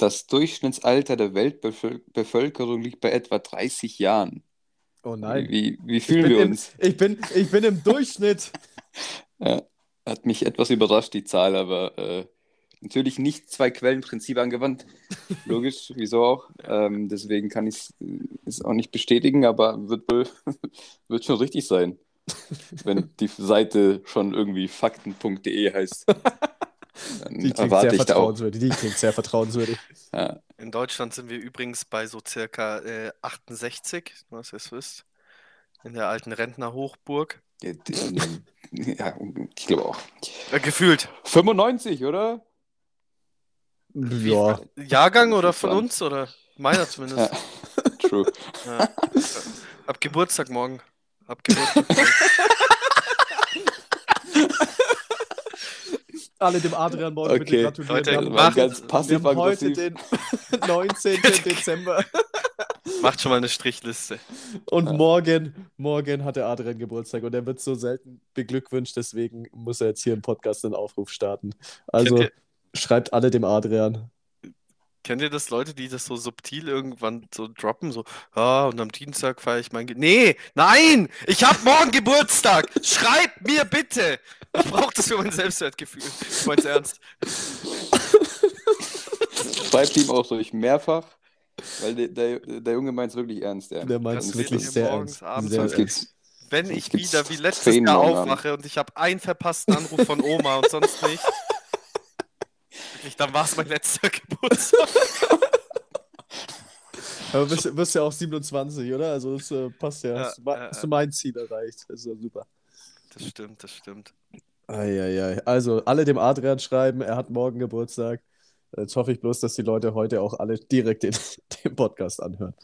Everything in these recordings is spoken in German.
Das Durchschnittsalter der Weltbevölkerung liegt bei etwa 30 Jahren. Oh nein. Wie, wie fühlen wir im, uns? Ich bin, ich bin im Durchschnitt. Ja, hat mich etwas überrascht, die Zahl, aber äh, natürlich nicht zwei Quellenprinzip angewandt. Logisch, wieso auch. Ähm, deswegen kann ich es auch nicht bestätigen, aber wird, wohl, wird schon richtig sein, wenn die Seite schon irgendwie fakten.de heißt. Die klingt erwarte sehr vertrauenswürdig. Die klingt sehr vertrauenswürdig. Ja, In Deutschland sind wir übrigens bei so circa äh, 68, was ihr es wisst. In der alten Rentnerhochburg. die- ja, ich glaube auch. Äh, gefühlt. 95, oder? Ja. Jahrgang oder von uns? Oder meiner zumindest. True. Ja. Hab Geburtstag morgen. Hab Geburtstag Alle dem Adrian morgen bitte Okay. gratulieren. Leute, wir macht- ganz wir haben heute den 19. Dezember. Macht schon mal eine Strichliste. Und Ja. morgen, morgen hat der Adrian Geburtstag und er wird so selten beglückwünscht, deswegen muss er jetzt hier im Podcast einen Aufruf starten. Also schreibt alle dem Adrian. Kennt ihr das, Leute, die das so subtil irgendwann so droppen? So, ah, und am Dienstag feiere ich mein Ge Nee, nein! Ich hab morgen Geburtstag! Schreibt mir bitte! Ich brauche das für mein Selbstwertgefühl. Ich mein's ernst. Schreibt ihm auch durch mehrfach, weil der, der, der Junge meint es wirklich ernst. Ja. Der meint es Das wirklich sehr morgens, ernst. abends, Sehr ernst. Wenn ich wieder wie letztes Jahr aufwache und ich habe einen verpassten Anruf von Oma und sonst nicht, wirklich, dann war es mein letzter Geburtstag. Aber du wirst, wirst ja auch 27, oder? Also das äh, passt ja. Ja, Hast, du ja, hast ja. du mein Ziel erreicht. Das ist ja super. Das stimmt, das stimmt. Eieiei. Also alle dem Adrian schreiben, er hat morgen Geburtstag. Jetzt hoffe ich bloß, dass die Leute heute auch alle direkt den, den Podcast anhören.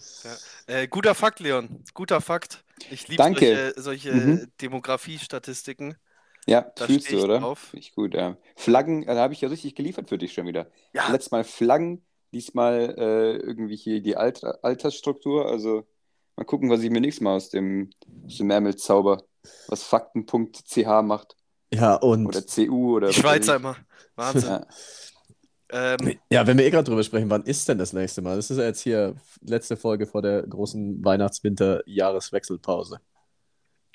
Äh, guter Fakt, Leon. Guter Fakt. Ich liebe solche, solche Mhm. Demografie-Statistiken. Ja, Da fühlst du, oder? drauf. Ich gut, ja. Flaggen, äh, da habe ich ja richtig geliefert für dich schon wieder. Ja, Letztes Mal Flaggen, diesmal äh, irgendwie hier die Alter, Altersstruktur. Also mal gucken, was ich mir nächstes Mal aus dem, aus dem Ärmel zauber. Was Fakten.ch macht. Ja, und Oder CU oder die Schweizer immer. Wahnsinn. Ja. Ähm, ja, wenn wir eh gerade drüber sprechen, wann ist denn das nächste Mal? Das ist ja jetzt hier letzte Folge vor der großen Weihnachts-Winter-Jahreswechselpause.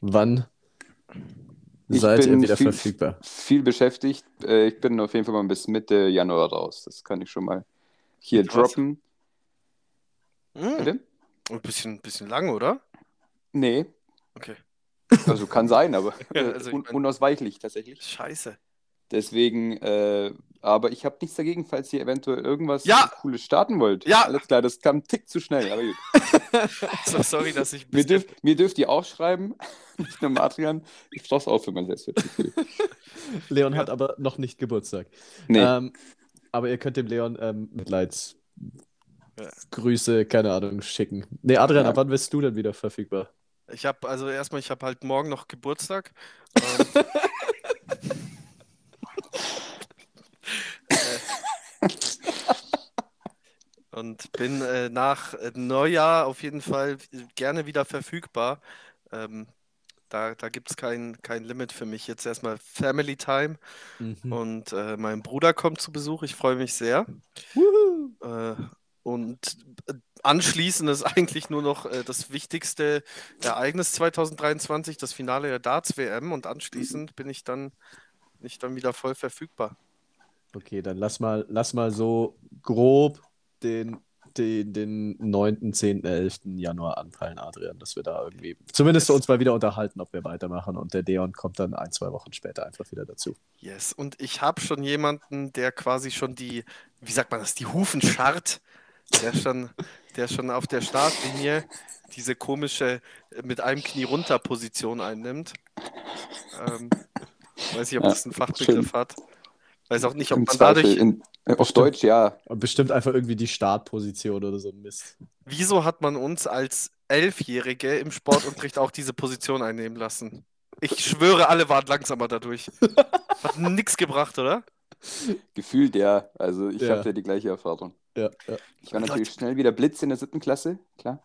Wann seid ihr bin wieder viel- verfügbar? Viel beschäftigt. Äh, ich bin auf jeden Fall mal bis Mitte Januar raus. Das kann ich schon mal hier was? droppen. mh, Bitte? ein bisschen, bisschen lang, oder? Nee, Okay. also kann sein, aber Ja, äh, also un unausweichlich tatsächlich. Scheiße. Deswegen, äh, aber ich habe nichts dagegen, falls ihr eventuell irgendwas Ja! Cooles starten wollt. Ja! Alles klar, das kam ein Tick zu schnell, aber gut. So, sorry, dass ich Mir, dürft, mir dürft ihr auch schreiben, nicht nur Adrian. Ich brauch's auch für mein Selbstwertgefühl. Leon Ja. hat aber noch nicht Geburtstag. Nee, Ähm, aber ihr könnt dem Leon ähm, Mitleidsgrüße, keine Ahnung, schicken. Nee, Adrian, Ja. ab wann bist du denn wieder verfügbar? ich habe, also erstmal, ich habe halt morgen noch Geburtstag. Ähm, und bin äh, nach äh, Neujahr auf jeden Fall gerne wieder verfügbar. Ähm, da da gibt es kein, kein Limit für mich. Jetzt erstmal Family Time Mhm. und äh, mein Bruder kommt zu Besuch. Ich freue mich sehr. Äh, und äh, anschließend ist eigentlich nur noch äh, das wichtigste Ereignis 2023, das Finale der Darts-WM. Und anschließend bin ich dann, bin ich dann wieder voll verfügbar. Okay, dann lass mal, lass mal so grob den, den, den 9., 10., 11. Januar anpeilen, Adrian, dass wir da irgendwie zumindest Yes. uns mal wieder unterhalten, ob wir weitermachen. Und der Deon kommt dann ein, zwei Wochen später einfach wieder dazu. Yes. Und ich habe schon jemanden, der quasi schon die, wie sagt man das, die Hufen scharrt, der schon, der schon auf der Startlinie diese komische äh, mit einem Knie runter Position einnimmt. Ähm, weiß nicht, ob Ja, das einen Fachbegriff hat. Weiß auch nicht, ob im man Zweifel. dadurch. In, äh, auf Bestimmt. Deutsch, ja. Und bestimmt einfach irgendwie die Startposition oder so ein Mist. Wieso hat man uns als Elfjährige im Sportunterricht auch diese Position einnehmen lassen? Ich schwöre, alle waren langsamer dadurch. Hat nichts gebracht, oder? Gefühlt ja. Also ich Ja. habe ja die gleiche Erfahrung. Ja, ja. Ich war Leute. natürlich schnell wieder Blitz in der siebten Klasse, klar.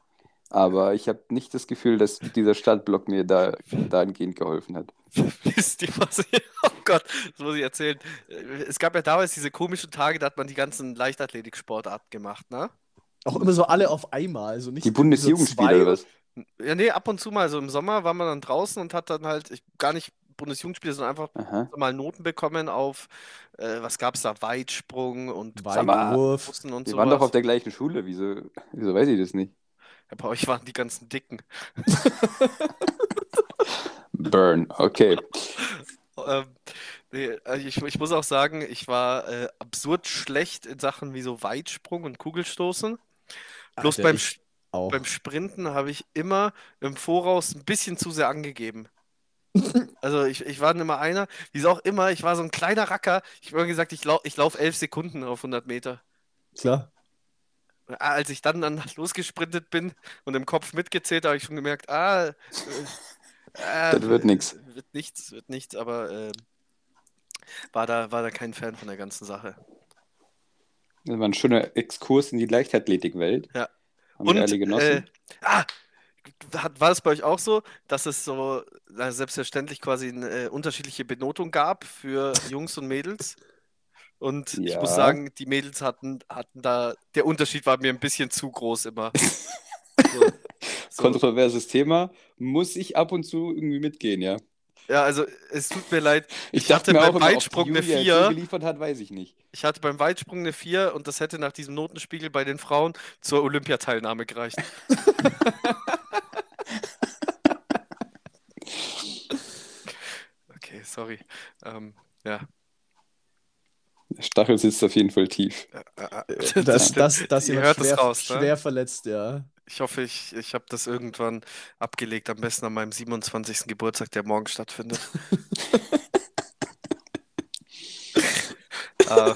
Aber ich habe nicht das Gefühl, dass dieser Startblock mir da dahingehend geholfen hat. Wisst ihr, was ich. Gott, das muss ich erzählen. Es gab ja damals diese komischen Tage, da hat man die ganzen Leichtathletik-Sportarten gemacht, ne? Auch immer so alle auf einmal. Also nicht Die Bundesjugendspiele so oder was? Ja, nee, ab und zu mal. So im Sommer war man dann draußen und hat dann halt ich, gar nicht Bundesjugendspiele, sondern einfach Aha. mal Noten bekommen auf, äh, was gab's da, Weitsprung und Weitwurf. Wir sowas. waren doch auf der gleichen Schule. Wieso, wieso weiß ich das nicht? Ja, bei euch waren die ganzen Dicken. Burn. Okay. Ähm, nee, also ich, ich muss auch sagen, ich war äh, absurd schlecht in Sachen wie so Weitsprung und Kugelstoßen. Bloß Alter, beim, beim Sprinten habe ich immer im Voraus ein bisschen zu sehr angegeben. Also ich, ich war dann immer einer, wie auch immer, ich war so ein kleiner Racker. Ich habe immer gesagt, ich, lau ich laufe elf Sekunden auf 100 Meter. Klar. Als ich dann, dann losgesprintet bin und im Kopf mitgezählt, habe ich schon gemerkt, ah, äh, äh, Das wird nix. Wird nichts, wird nichts, aber äh, war, da, war da kein Fan von der ganzen Sache. Das war ein schöner Exkurs in die Leichtathletikwelt. Ja. Haben Und, wir alle genossen. äh, ah, hat, war es bei euch auch so, dass es so na, selbstverständlich quasi eine äh, unterschiedliche Benotung gab für Jungs und Mädels? Und ich Ja. muss sagen, die Mädels hatten, hatten da, der Unterschied war mir ein bisschen zu groß immer. So, so. Kontroverses Thema. Muss ich ab und zu irgendwie mitgehen, ja. Ja, also es tut mir leid. Ich, Ich dachte beim Weitsprung eine Julia jetzt Vier. so geliefert hat, weiß ich nicht. Ich hatte beim Weitsprung eine 4 und das hätte nach diesem Notenspiegel bei den Frauen zur Olympiateilnahme gereicht. Okay, sorry. Ähm, ja. Der Stachel sitzt auf jeden Fall tief. Äh, äh, Das, das, das Ihr hört es schwer, raus, ne? schwer verletzt, ja. Ich hoffe, ich, ich habe das irgendwann abgelegt, am besten an meinem 27. Geburtstag, der morgen stattfindet. äh,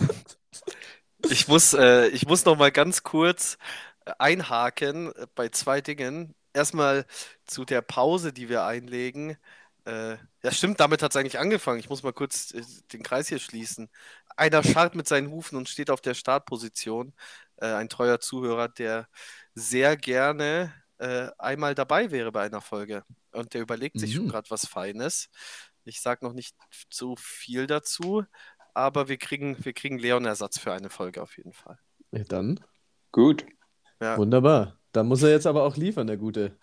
ich muss, äh, ich muss noch mal ganz kurz äh, einhaken äh, bei zwei Dingen. Erstmal zu der Pause, die wir einlegen. Äh, ja, stimmt, damit hat es eigentlich angefangen. Ich muss mal kurz äh, den Kreis hier schließen. Einer scharrt mit seinen Hufen und steht auf der Startposition. Äh, ein treuer Zuhörer, der sehr gerne äh, einmal dabei wäre bei einer Folge. Und der überlegt sich schon Mhm. gerade was Feines. Ich sage noch nicht so viel dazu, aber wir kriegen, wir kriegen Leon-Ersatz für eine Folge auf jeden Fall. ja. Dann, Gut. Ja, wunderbar. Dann muss er jetzt aber auch liefern, der Gute.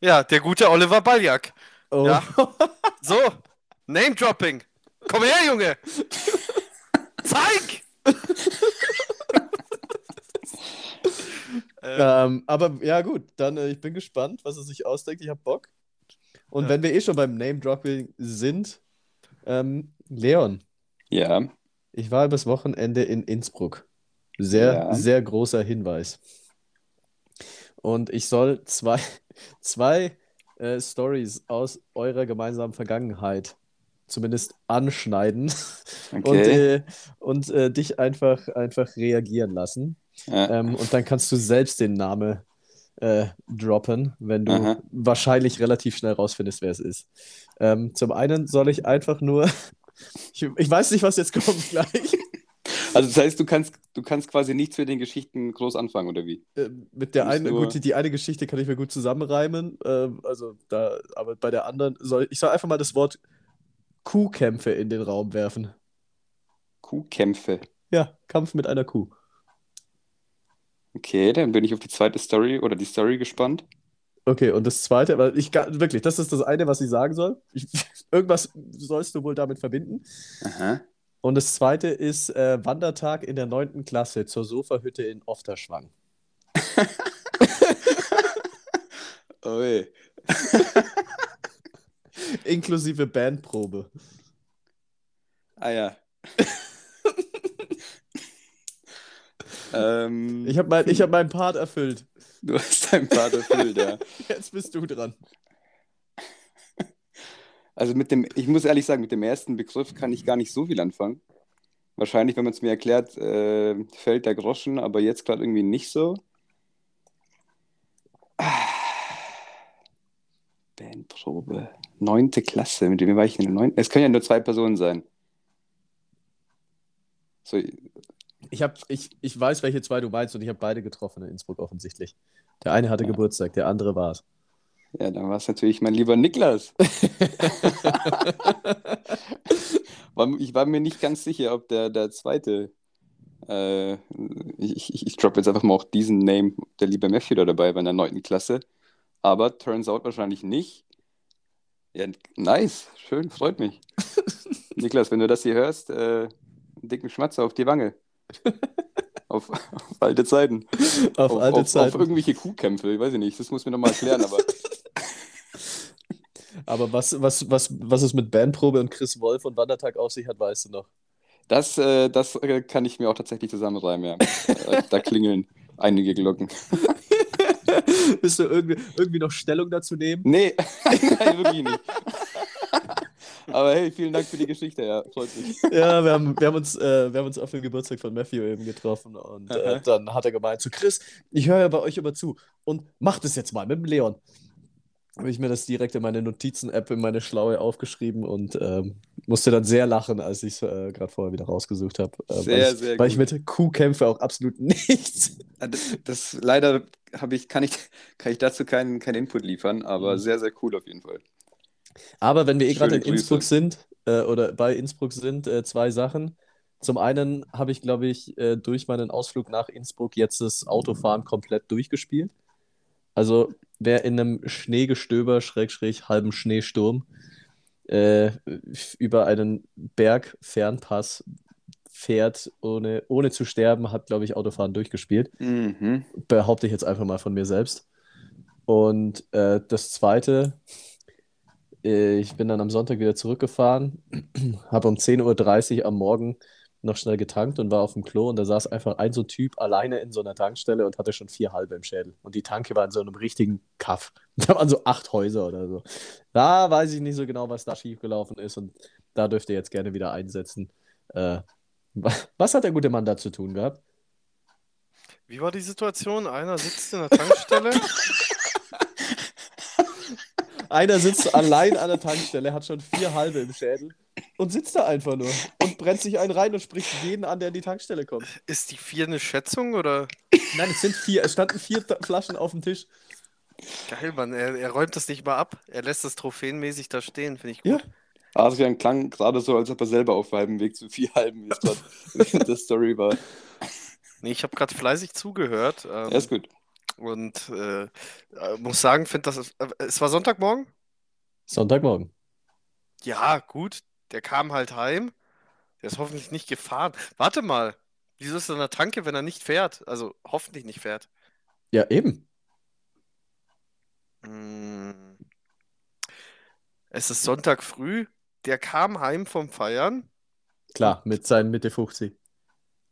ja der gute Oliver Baljak. Oh. Ja. So, Name-Dropping. Komm her, Junge. Zeig! äh, Ähm, aber ja, gut, dann äh, ich bin gespannt, was er sich ausdenkt. Ich habe Bock. Und Ja. wenn wir eh schon beim Name-Dropping sind, ähm, Leon, Ja. ich war übers Wochenende in Innsbruck. Sehr, Ja. sehr großer Hinweis. Und ich soll zwei, zwei äh, Stories aus eurer gemeinsamen Vergangenheit zumindest anschneiden und, Okay. äh, und äh, dich einfach, einfach reagieren lassen. Ja. Ähm, und dann kannst du selbst den Namen äh, droppen, wenn du Aha. wahrscheinlich relativ schnell rausfindest, wer es ist. Ähm, zum einen soll ich einfach nur, ich, ich weiß nicht, was jetzt kommt gleich, Also das heißt, du kannst, du kannst quasi nichts mit den Geschichten groß anfangen, oder wie? äh, mit der einen, nur- gut, die, die eine Geschichte kann ich mir gut zusammenreimen, ähm, also da, aber bei der anderen soll ich soll einfach mal das Wort Kuhkämpfe in den Raum werfen. Kuhkämpfe. Ja, Kampf mit einer Kuh. Okay, dann bin ich auf die zweite Story oder die Story gespannt. Okay, und das zweite, weil ich wirklich, das ist das eine, was ich sagen soll. Ich, irgendwas sollst du wohl damit verbinden. Aha. Und das zweite ist äh, Wandertag in der 9. Klasse zur Sofahütte in Ofterschwang. Ui. Inklusive Bandprobe. Ah ja. ähm, Ich habe mein, ich hab meinen Part erfüllt. du hast dein Part erfüllt, ja. Jetzt bist du dran. Also mit dem, ich muss ehrlich sagen, mit dem ersten Begriff kann ich gar nicht so viel anfangen. Wahrscheinlich, wenn man es mir erklärt, äh, fällt der Groschen, aber jetzt gerade irgendwie nicht so. Ah. Bandprobe. Neunte Klasse. Mit wem war ich in der neunten? Es können ja nur zwei Personen sein. So, Ich, hab, ich, ich weiß, welche zwei du meinst und ich habe beide getroffen in Innsbruck offensichtlich. Der eine hatte Ja. Geburtstag, der andere war es. Ja, dann war es natürlich mein lieber Niklas. Ich war mir nicht ganz sicher, ob der, der zweite. Äh, ich ich, ich droppe jetzt einfach mal auch diesen Name, der liebe Matthew da dabei war in der neunten Klasse. Aber turns out wahrscheinlich nicht. Ja, nice, schön, freut mich. Niklas, wenn du das hier hörst, äh, einen dicken Schmatzer auf die Wange. Auf, auf alte Zeiten. Auf, alte auf, Zeiten. auf irgendwelche Kuhkämpfe, ich weiß ich nicht, das muss mir nochmal erklären, aber Aber was, was, was, was es mit Bandprobe und Chris Wolf und Wandertag auf sich hat, weißt du noch. das, äh, das äh, kann ich mir auch tatsächlich zusammenreimen, ja. Äh, da klingeln einige Glocken. Bist du irgendwie, irgendwie noch Stellung dazu nehmen? Nee, nein, wirklich nicht. Aber hey, vielen Dank für die Geschichte, ja, freut mich. Ja, wir haben, wir haben, uns, äh, wir haben uns auf den Geburtstag von Matthew eben getroffen und äh, dann hat er gemeint zu Chris, ich höre ja bei euch immer zu und mach das jetzt mal mit dem Leon. Habe ich mir das direkt in meine Notizen-App in meine Schlaue aufgeschrieben und ähm, musste dann sehr lachen, als ich es äh, gerade vorher wieder rausgesucht habe. Äh, weil Sehr, ich, sehr Weil ich gut. mit Kuhkämpfe auch absolut nichts. Äh, Das, das leider habe ich, kann ich, kann ich dazu keinen, keinen Input liefern, aber Mhm. sehr, sehr cool auf jeden Fall. Aber wenn wir eh gerade in Innsbruck Grüße. sind äh, oder bei Innsbruck sind, äh, zwei Sachen. Zum einen habe ich, glaube ich, äh, durch meinen Ausflug nach Innsbruck jetzt das Autofahren komplett durchgespielt. Also wer in einem Schneegestöber, Schrägstrich, halben Schneesturm äh, über einen Bergfernpass fährt, ohne, ohne zu sterben, hat, glaube ich, Autofahren durchgespielt Mhm. behaupte ich jetzt einfach mal von mir selbst. Und äh, das Zweite, äh, ich bin dann am Sonntag wieder zurückgefahren, habe um 10.30 Uhr am Morgen noch schnell getankt und war auf dem Klo und da saß einfach ein so Typ alleine in so einer Tankstelle und hatte schon vier halbe im Schädel. Und die Tanke war in so einem richtigen Kaff. Da waren so acht Häuser oder so. Da weiß ich nicht so genau, was da schiefgelaufen ist und da dürft ihr jetzt gerne wieder einsetzen. Äh, was hat der gute Mann da zu tun gehabt? Wie war die Situation? Einer sitzt in der Tankstelle. Einer sitzt allein an der Tankstelle, hat schon vier halbe im Schädel und sitzt da einfach nur und brennt sich einen rein und spricht jeden an, der in die Tankstelle kommt. Ist die vier eine Schätzung oder? Nein, es sind vier, es standen vier Flaschen auf dem Tisch. Geil, Mann. Er, er räumt das nicht mal ab. Er lässt das trophäenmäßig da stehen. Finde ich gut. Ja. Adrian klang gerade so, als ob er selber auf halbem Weg zu vier halben ist, in der Story war. Nee, ich habe gerade fleißig zugehört. Ähm, Ja, ist gut. und äh, äh, muss sagen, finde das. Äh, es war Sonntagmorgen? Sonntagmorgen. Ja, gut. Der kam halt heim. Der ist hoffentlich nicht gefahren. Warte mal. Wieso ist er in der Tanke, wenn er nicht fährt? Also hoffentlich nicht fährt. Ja, eben. Mm. Es ist Sonntag früh. Der kam heim vom Feiern. Klar, mit seinen Mitte 50.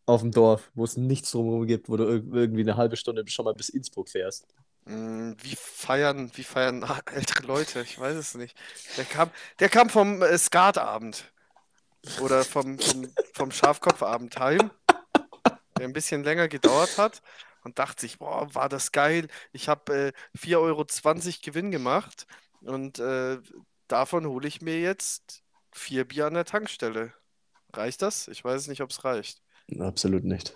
Auf dem Dorf, wo es nichts drumherum gibt, wo du irg- irgendwie eine halbe Stunde schon mal bis Innsbruck fährst. Mm, Wie feiern, wie feiern ältere Leute? Ich weiß es nicht. Der kam, der kam vom äh, Skatabend oder vom, vom, vom Schafkopfabend heim, der ein bisschen länger gedauert hat und dachte sich, boah, war das geil. Ich habe äh, 4,20 Euro Gewinn gemacht und äh, davon hole ich mir jetzt vier Bier an der Tankstelle. Reicht das? Ich weiß nicht, ob es reicht. Absolut nicht.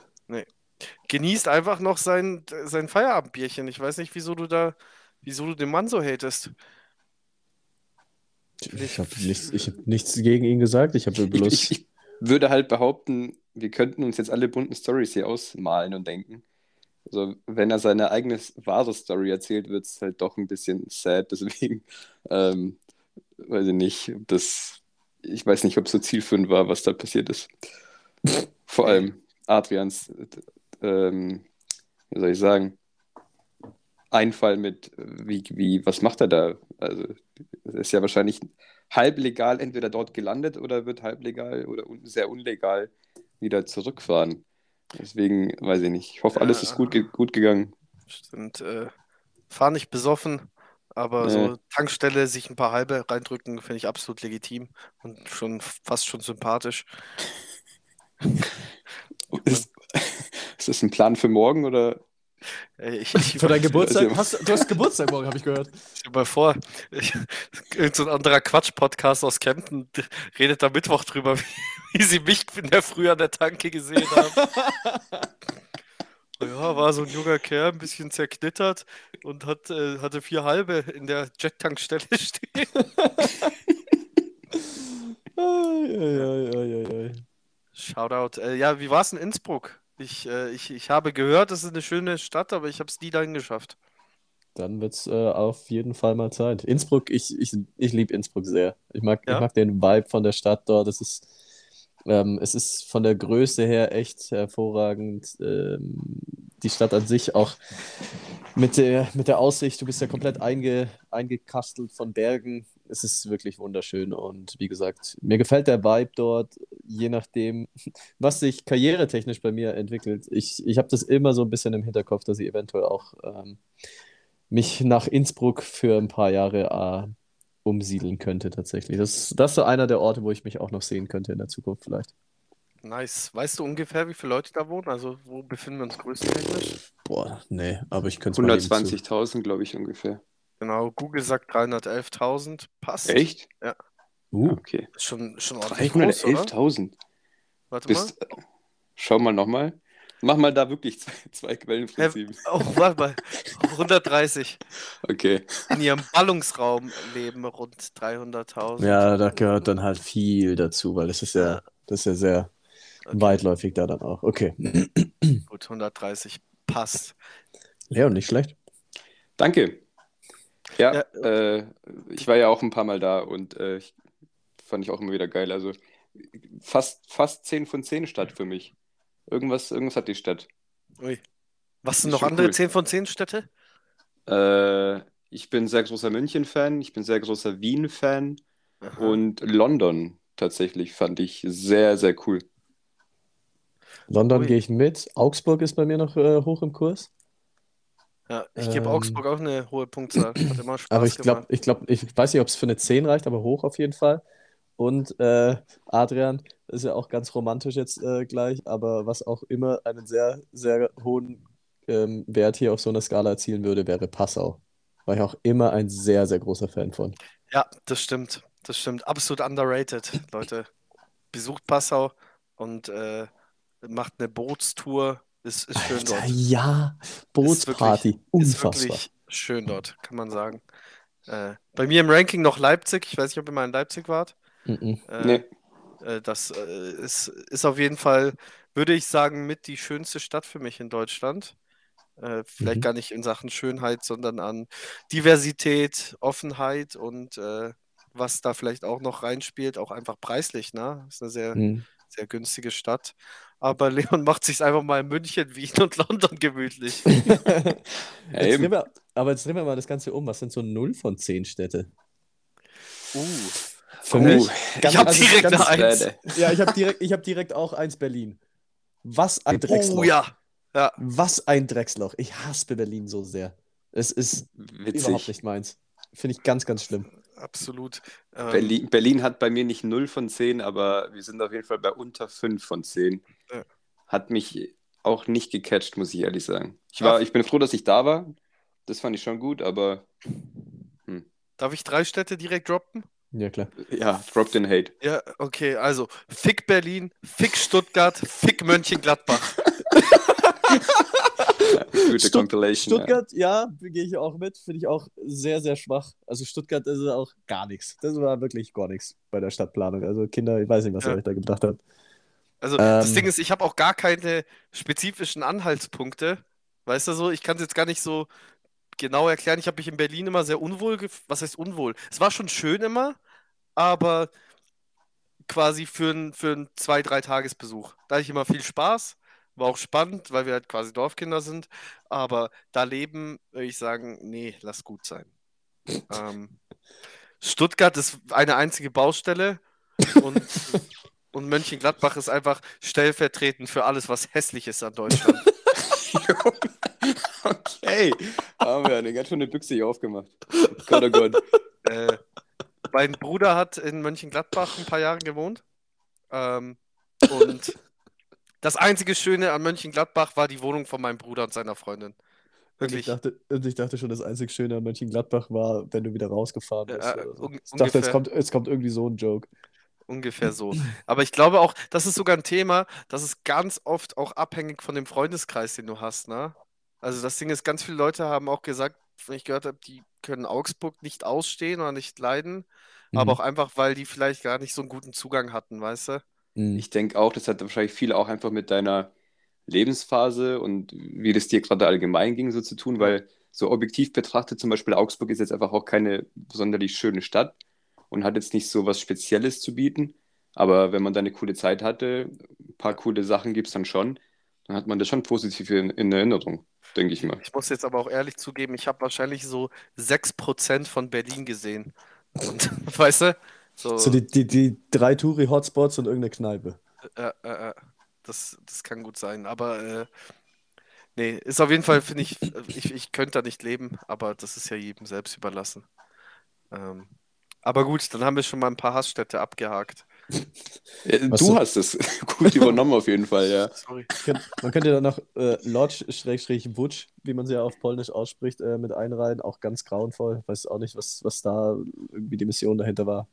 Genießt einfach noch sein, sein Feierabendbierchen. Ich weiß nicht, wieso du da, wieso du den Mann so hatest. Ich habe nichts, ich hab nichts gegen ihn gesagt. Ich habe Ich, bloß. ich, ich würde halt behaupten, wir könnten uns jetzt alle bunten Stories hier ausmalen und denken. Also, wenn er seine eigene wahre Story erzählt, wird es halt doch ein bisschen sad. Deswegen, ähm, weiß ich nicht, ob das, ich weiß nicht, ob es so zielführend war, was da passiert ist. Vor allem Adrians, ähm, wie soll ich sagen, Einfall mit, wie, wie, was macht er da? Also, ist ja wahrscheinlich halb legal entweder dort gelandet oder wird halb legal oder un sehr unlegal wieder zurückfahren. Deswegen weiß ich nicht. Ich hoffe, alles Ja. ist gut, ge gut gegangen. Stimmt, äh, fahr nicht besoffen, aber Nee. so Tankstelle sich ein paar halbe reindrücken, finde ich absolut legitim und schon fast schon sympathisch. Ist, ist das ein Plan für morgen oder? Ich, ich, Für deinen Geburtstag? Hast, du hast Geburtstag morgen, habe ich gehört. Stell mal vor, ich, irgend so ein anderer Quatsch-Podcast aus Kempten redet am Mittwoch drüber, wie, wie sie mich in der Früh an der Tanke gesehen haben. Ja, war so ein junger Kerl, ein bisschen zerknittert und hat, äh, hatte vier halbe in der Jet-Tankstelle stehen. Ai, ai, ai, ai, ai, ai. Shoutout. Äh, ja, wie war es in Innsbruck? Ich, äh, ich, ich habe gehört, es ist eine schöne Stadt, aber ich habe es nie dahin geschafft. Dann wird es äh, auf jeden Fall mal Zeit. Innsbruck, ich, ich, ich liebe Innsbruck sehr. Ich mag, Ja? ich mag den Vibe von der Stadt dort. Es ist, ähm, es ist von der Größe her echt hervorragend. Ähm, die Stadt an sich auch mit der, mit der Aussicht, du bist ja komplett einge, eingekastelt von Bergen. Es ist wirklich wunderschön und wie gesagt, mir gefällt der Vibe dort, je nachdem, was sich karrieretechnisch bei mir entwickelt. Ich, ich habe das immer so ein bisschen im Hinterkopf, dass ich eventuell auch ähm, mich nach Innsbruck für ein paar Jahre äh, umsiedeln könnte tatsächlich. Das, das ist so einer der Orte, wo ich mich auch noch sehen könnte in der Zukunft vielleicht. Nice. Weißt du ungefähr, wie viele Leute da wohnen? Also, wo befinden wir uns größtentechnisch? Boah, nee, aber ich könnte es mal eben zu- 120.000, glaube ich, ungefähr. Genau, Google sagt 311.000. Passt. Echt? Uh, Okay. Schon, schon ordentlich groß, oder? 311.000. Warte mal. Bist, schau mal nochmal. Mach mal da wirklich zwei, zwei Quellenprinzip. Oh, warte mal. 130. Okay. In ihrem Ballungsraum leben rund 300.000. ja, da gehört dann halt viel dazu, weil das ist ja, das ist ja sehr Okay. weitläufig da dann auch. Okay. Gut, 130 passt. Ja, und nicht schlecht. Danke. Ja, Ja. Äh, ich war ja auch ein paar Mal da und äh, ich, fand ich auch immer wieder geil. Also fast, fast 10 von 10 Stadt für mich. Irgendwas, irgendwas hat die Stadt. Ui. Was sind noch andere cool. 10 von 10 Städte? Äh, ich bin sehr großer München-Fan, ich bin sehr großer Wien-Fan und London tatsächlich fand ich sehr, sehr cool. London Ui. gehe ich mit. Augsburg ist bei mir noch äh, hoch im Kurs. Ja, ich gebe Ähm, Augsburg auch eine hohe Punktzahl. Hat immer Spaß Aber ich glaube, ich glaube, ich weiß nicht, ob es für eine 10 reicht, aber hoch auf jeden Fall. Und äh, Adrian ist ja auch ganz romantisch jetzt äh, gleich, aber was auch immer einen sehr, sehr hohen ähm, Wert hier auf so einer Skala erzielen würde, wäre Passau. War ich auch immer ein sehr, sehr großer Fan von. Ja, das stimmt. Das stimmt. Absolut underrated, Leute. Besucht Passau und äh, macht eine Bootstour. Ist, ist schön Alter, dort. ja, Bootsparty, Ist unfassbar. wirklich schön dort, kann man sagen. Äh, bei mir im Ranking noch Leipzig. Ich weiß nicht, ob ihr mal in Leipzig wart. Mhm. Äh, Nee. äh, das äh, ist, ist auf jeden Fall, würde ich sagen, mit die schönste Stadt für mich in Deutschland. Äh, vielleicht Mhm. gar nicht in Sachen Schönheit, sondern an Diversität, Offenheit und äh, was da vielleicht auch noch reinspielt, auch einfach preislich. Ne? Ist eine sehr, Mhm. sehr günstige Stadt. Aber Leon macht sich einfach mal in München, Wien und London gemütlich. Ja, Jetzt wir, aber jetzt drehen wir mal das Ganze um. Was sind so 0 von 10 Städte? Uh, Für Oh, mich. ich habe also direkt ganz- eine Eins. Ja, ich habe direkt, ich hab direkt auch eins Berlin. Was ein Drecksloch. Oh ja. Ja, Was ein Drecksloch. Ich hasse Berlin so sehr. Es ist überhaupt Witzig. nicht meins. Finde ich ganz, ganz schlimm. absolut. Ähm, Berlin, Berlin hat bei mir nicht 0 von 10, aber wir sind auf jeden Fall bei unter 5 von 10. Ja. Hat mich auch nicht gecatcht, muss ich ehrlich sagen. Ich, war, Ach. ich bin froh, dass ich da war. Das fand ich schon gut, aber Darf ich drei Städte direkt droppen? Ja, klar. ja, drop den Hate. Ja, okay, also Fick Berlin, Fick Stuttgart, Fick Mönchengladbach. Gute Stutt- Compilation. Stuttgart, ja, gehe ich auch mit. Finde ich auch sehr, sehr schwach. Also Stuttgart ist auch gar nichts. Das war wirklich gar nichts bei der Stadtplanung. Also Kinder, ich weiß nicht, was ihr Ja. euch da gedacht habt. Also das Ähm. Ding ist, ich habe auch gar keine spezifischen Anhaltspunkte. Weißt du so, ich kann es jetzt gar nicht so genau erklären. Ich habe mich in Berlin immer sehr unwohl gef Was heißt unwohl? Es war schon schön immer, aber quasi für einen für einen zwei, drei Tagesbesuch. Da hatte ich immer viel Spaß. War auch spannend, weil wir halt quasi Dorfkinder sind. Aber da leben, würde ich sagen, nee, lass gut sein. Ähm, Stuttgart ist eine einzige Baustelle und, und Mönchengladbach ist einfach stellvertretend für alles, was hässlich ist an Deutschland. okay. Haben wir eine ganz schöne Büchse hier aufgemacht. Gott, oh Gott. äh, mein Bruder hat in Mönchengladbach ein paar Jahre gewohnt. Ähm, und das einzige Schöne an Mönchengladbach war die Wohnung von meinem Bruder und seiner Freundin. Und ich Wirklich. dachte, und ich dachte schon, das einzig Schöne an Mönchengladbach war, wenn du wieder rausgefahren bist. Ja, un- ich dachte, jetzt ungefähr. kommt, jetzt kommt irgendwie so ein Joke. ungefähr so. Aber ich glaube auch, das ist sogar ein Thema, das ist ganz oft auch abhängig von dem Freundeskreis, den du hast, ne? Also das Ding ist, ganz viele Leute haben auch gesagt, wenn ich gehört habe, die können Augsburg nicht ausstehen oder nicht leiden, aber Mhm. auch einfach, weil die vielleicht gar nicht so einen guten Zugang hatten, weißt du? Mhm. Ich denke auch, das hat wahrscheinlich viel auch einfach mit deiner Lebensphase und wie das dir gerade allgemein ging, so zu tun, weil so objektiv betrachtet, zum Beispiel Augsburg ist jetzt einfach auch keine sonderlich schöne Stadt und hat jetzt nicht so was Spezielles zu bieten. Aber wenn man da eine coole Zeit hatte, ein paar coole Sachen gibt es dann schon, dann hat man das schon positiv in, in Erinnerung, denke ich mal. Ich muss jetzt aber auch ehrlich zugeben, ich habe wahrscheinlich so 6% von Berlin gesehen. Und weißt du? So, So die, die, die drei Touri-Hotspots und irgendeine Kneipe. äh, äh, äh, das, das kann gut sein. Aber äh, nee, ist auf jeden Fall, finde ich, ich, ich könnte da nicht leben, aber das ist ja jedem selbst überlassen. Ähm, aber gut, dann haben wir schon mal ein paar Hassstädte abgehakt. Äh, Was Du so- hast es gut übernommen auf jeden Fall, ja. Sorry. Man könnte da noch äh, Lodge-Wutsch, wie man sie ja auf Polnisch ausspricht, äh, mit einreihen. Auch ganz grauenvoll. Weiß auch nicht, was, was da irgendwie die Mission dahinter war.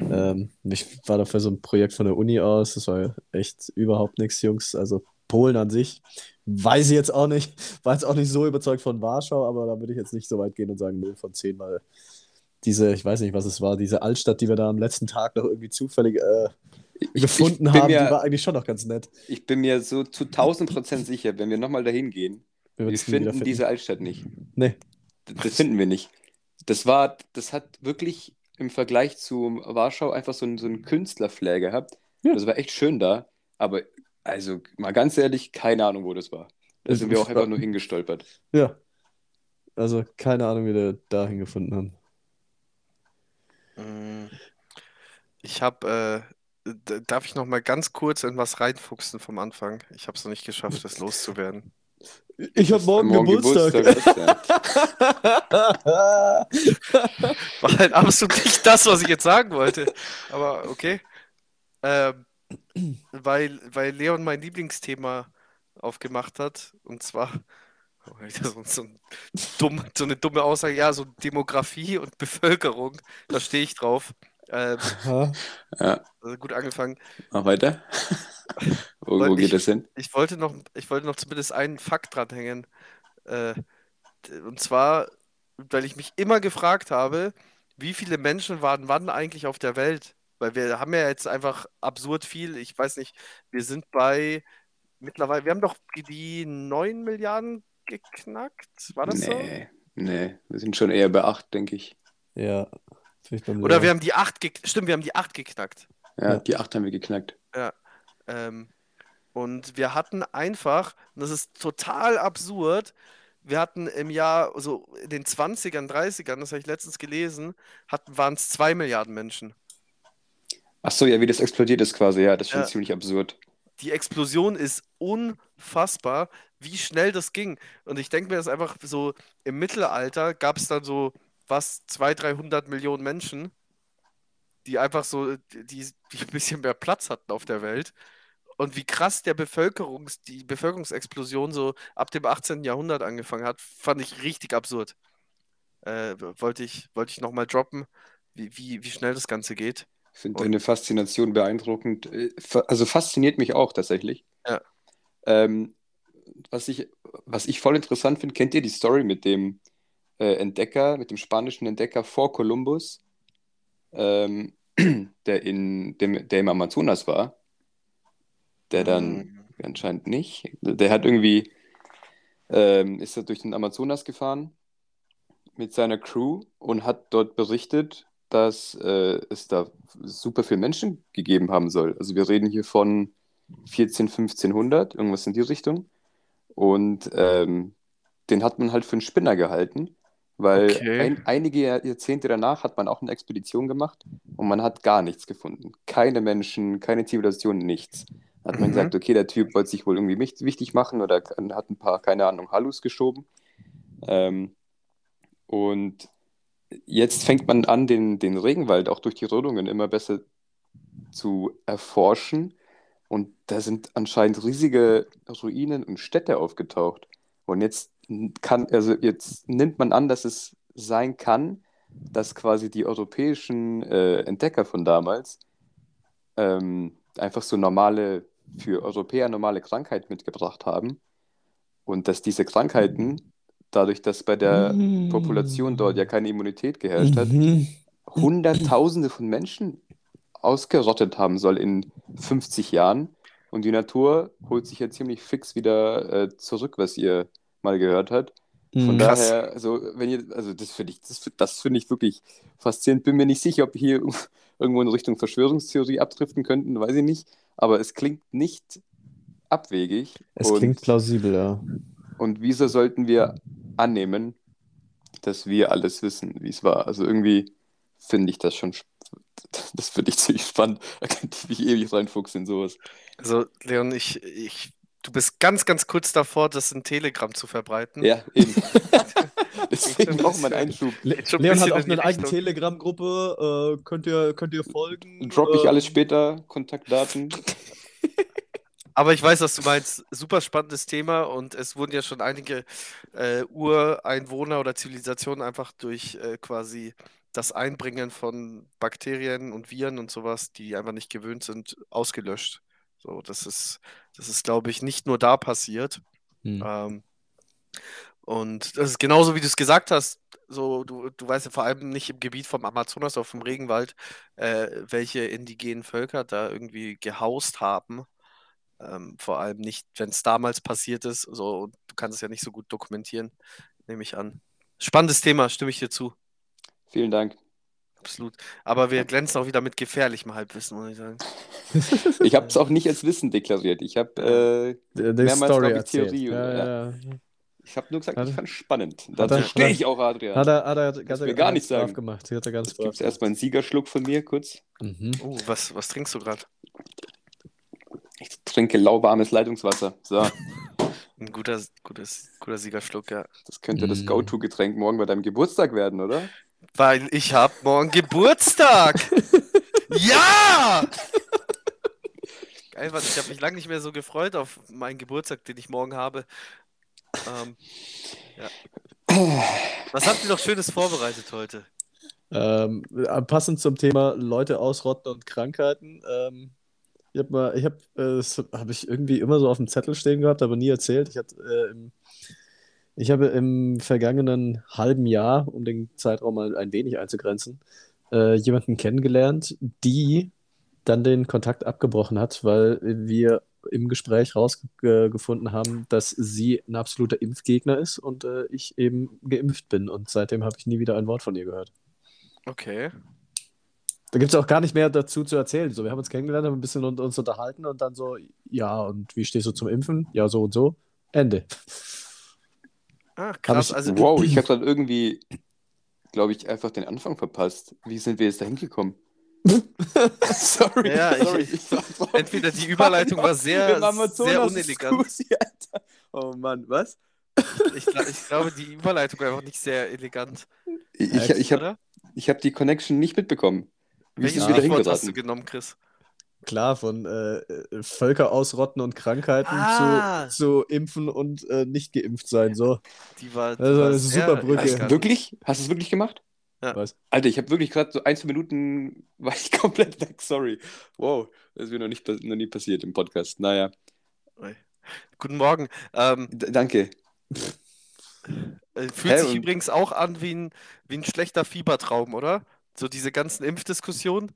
Ähm, ich war da für so ein Projekt von der Uni aus. Das war echt überhaupt nichts, Jungs. Also Polen an sich weiß ich jetzt auch nicht. War jetzt auch nicht so überzeugt von Warschau, aber da würde ich jetzt nicht so weit gehen und sagen 0 von 10, weil diese, ich weiß nicht, was es war, diese Altstadt, die wir da am letzten Tag noch irgendwie zufällig äh, Ich, gefunden ich haben, mir, die war eigentlich schon noch ganz nett. ich bin mir so zu 1000 Prozent sicher, wenn wir nochmal dahin gehen, Wir wir wieder finden diese Altstadt nicht. Nee. D- Das finden wir nicht. Das war, das hat wirklich im Vergleich zu Warschau einfach so ein, so ein Künstlerflair gehabt. Ja. Das war echt schön da, aber also mal ganz ehrlich, keine Ahnung, wo das war. Da Ich- sind wir auch einfach nur hingestolpert. Ja. Also keine Ahnung, wie wir dahin gefunden haben. Mm, Ich habe, äh, darf ich noch mal ganz kurz in was reinfuchsen vom Anfang? Ich habe es noch nicht geschafft, das loszuwerden. Ich habe morgen, Geburtstag. Geburtstag, ja. War halt absolut nicht das, was ich jetzt sagen wollte. Aber okay. Ähm, weil, weil Leon mein Lieblingsthema aufgemacht hat. Und zwar oh, so, so, ein dumm, so eine dumme Aussage. Ja, so Demografie und Bevölkerung. Da stehe ich drauf. Ähm, ja, also gut angefangen. mach weiter. wo, wo geht ich- das hin? Ich wollte noch, ich wollte noch zumindest einen Fakt dranhängen. Äh, und zwar, weil ich mich immer gefragt habe, wie viele Menschen waren wann eigentlich auf der Welt? Weil wir haben ja jetzt einfach absurd viel. Ich weiß nicht, wir sind bei mittlerweile, wir haben doch die 9 Milliarden geknackt. War das so? Nee, nee, wir sind schon eher bei 8, denke ich. Ja. Oder wir haben die 8 geknackt. Stimmt, wir haben die 8 geknackt. Ja, Ja. die 8 haben wir geknackt. Ähm, und wir hatten einfach, und das ist total absurd, wir hatten im Jahr, so in den 20ern, 30ern, das habe ich letztens gelesen, hatten, waren es 2 Milliarden Menschen. Ach so, ja, wie das explodiert ist quasi, ja, das ist schon Ja. ziemlich absurd. Die Explosion ist unfassbar, wie schnell das ging. Und ich denke mir das einfach so, im Mittelalter gab es dann so, was, 200, 300 Millionen Menschen, die einfach so, die, die ein bisschen mehr Platz hatten auf der Welt. Und wie krass der Bevölkerungs, die Bevölkerungsexplosion so ab dem 18. Jahrhundert angefangen hat, fand ich richtig absurd. Äh, wollte ich, wollte ich nochmal droppen, wie, wie, wie schnell das Ganze geht. Ich finde deine Faszination beeindruckend. Äh, Also fasziniert mich auch tatsächlich. Ja. Ähm, was ich, was ich voll interessant finde, kennt ihr die Story mit dem äh, Entdecker, mit dem spanischen Entdecker vor Kolumbus, ähm, der, in, dem, der im Amazonas war? Der dann Mhm. anscheinend nicht. Der hat irgendwie, ähm, ist er durch den Amazonas gefahren mit seiner Crew und hat dort berichtet, dass äh, es da super viele Menschen gegeben haben soll. Also wir reden hier von 14, 1500, irgendwas in die Richtung. Und ähm, den hat man halt für einen Spinner gehalten, weil Okay. ein, einige Jahr- Jahrzehnte danach hat man auch eine Expedition gemacht und man hat gar nichts gefunden. Keine Menschen, keine Zivilisation, nichts. Da hat man Mhm. gesagt, okay, der Typ wollte sich wohl irgendwie wichtig machen oder hat ein paar, keine Ahnung, Hallus geschoben. Ähm, und jetzt fängt man an, den, den Regenwald auch durch die Rodungen immer besser zu erforschen. Und da sind anscheinend riesige Ruinen und Städte aufgetaucht. Und jetzt kann, also jetzt nimmt man an, dass es sein kann, dass quasi die europäischen äh, Entdecker von damals ähm, einfach so normale, für Europäer normale Krankheit mitgebracht haben. Und dass diese Krankheiten, dadurch, dass bei der Mm. Population dort ja keine Immunität geherrscht hat, Mhm. Hunderttausende von Menschen ausgerottet haben soll in 50 Jahren. Und die Natur holt sich ja ziemlich fix wieder äh, zurück, was ihr mal gehört habt. Von Mhm. Krass. daher, also wenn ihr, also das finde ich, das, das finde ich wirklich faszinierend. Bin mir nicht sicher, ob wir hier irgendwo in Richtung Verschwörungstheorie abdriften könnten, weiß ich nicht. Aber es klingt nicht abwegig. Es und, klingt plausibel, ja. und wieso sollten wir annehmen, dass wir alles wissen, wie es war? Also irgendwie finde ich das schon, das finde ich ziemlich spannend. Da könnte ich mich ewig reinfuchsen in sowas. Also, Leon, ich, ich, du bist ganz, ganz kurz davor, das in Telegram zu verbreiten. Ja, eben. Deswegen auch mein Einschub. Le Leon hat auch eine eigene. Telegram-Gruppe. Äh, könnt, ihr, könnt ihr folgen? Droppe ich Ähm, alles später, Kontaktdaten. Aber ich weiß, was du meinst. Super spannendes Thema und es wurden ja schon einige äh, Ureinwohner oder Zivilisationen einfach durch äh, quasi das Einbringen von Bakterien und Viren und sowas, die einfach nicht gewöhnt sind, ausgelöscht. So, das ist, das ist, glaube ich, nicht nur da passiert. Hm. Ähm, und das ist genauso, wie du es gesagt hast. So, du, du weißt ja vor allem nicht im Gebiet vom Amazonas oder vom Regenwald, äh, welche indigenen Völker da irgendwie gehaust haben. Ähm, vor allem nicht, wenn es damals passiert ist. So, und du kannst es ja nicht so gut dokumentieren, nehme ich an. Spannendes Thema, stimme ich dir zu. Vielen Dank. Absolut. Aber wir glänzen auch wieder mit gefährlichem Halbwissen, muss ich sagen. Ich habe es auch nicht als Wissen deklariert. Ich habe äh, Die, die Mehrmals Story ich. Theorie, ja, oder? ja. ich hab nur gesagt, Hat- ich fand es spannend. Dazu stehe ich auch, Adrian. Hat er, hat er, hat mir er gar ganz nicht sagen. gemacht. Hat er ganz Jetzt gibt es erstmal einen Siegerschluck von mir kurz. Mhm. Oh, was, was trinkst du gerade? Ich trinke lauwarmes Leitungswasser. So, Ein guter, gutes, guter Siegerschluck, ja. das könnte das Mm. Go-To-Getränk morgen bei deinem Geburtstag werden, oder? Weil ich habe morgen Geburtstag. ja! Geil, Mann, ich habe mich lange nicht mehr so gefreut auf meinen Geburtstag, den ich morgen habe. Ähm, ja. Was habt ihr noch Schönes vorbereitet heute? Ähm, äh, passend zum Thema Leute ausrotten und Krankheiten. Ähm, ich habe mal, ich habe, äh, das habe ich irgendwie immer so auf dem Zettel stehen gehabt, aber nie erzählt. Ich hatte, äh, im, ich habe im vergangenen halben Jahr, um den Zeitraum mal ein wenig einzugrenzen, äh, jemanden kennengelernt, die dann den Kontakt abgebrochen hat, weil wir im Gespräch rausgefunden haben, dass sie ein absoluter Impfgegner ist und äh, ich eben geimpft bin. Und seitdem habe ich nie wieder ein Wort von ihr gehört. Okay. Da gibt es auch gar nicht mehr dazu zu erzählen. So, wir haben uns kennengelernt, haben ein bisschen un- uns unterhalten und dann so, ja, und wie stehst du zum Impfen? Ja, so und so. Ende. Ah, krass. ich- Also, Wow, ich habe dann irgendwie, glaube ich, einfach den Anfang verpasst. Wie sind wir jetzt da hingekommen? sorry, Ja, ich- sorry. ich- so- entweder die Überleitung war sehr, sehr unelegant. Alter. Oh Mann, was? Ich, ich glaube, die Überleitung war einfach nicht sehr elegant. Ich, ich, ich habe ich hab die Connection nicht mitbekommen. Wie Welches Stichwort hast du genommen, Chris? Klar, von äh, äh, Völker ausrotten und Krankheiten Ah. zu, zu impfen und äh, nicht geimpft sein. So, Die war, die Also, war das ist sehr super Brücke. Hast elegant. du wirklich? Hast du es wirklich gemacht? was? Alter, ich habe wirklich gerade so ein, zwei Minuten war ich komplett weg, sorry. Wow, das ist mir noch, nicht, noch nie passiert im Podcast. Naja, Guten Morgen. Ähm, danke. äh, fühlt Hä, sich übrigens auch an wie ein, wie ein schlechter Fiebertraum, oder? So diese ganzen Impfdiskussionen.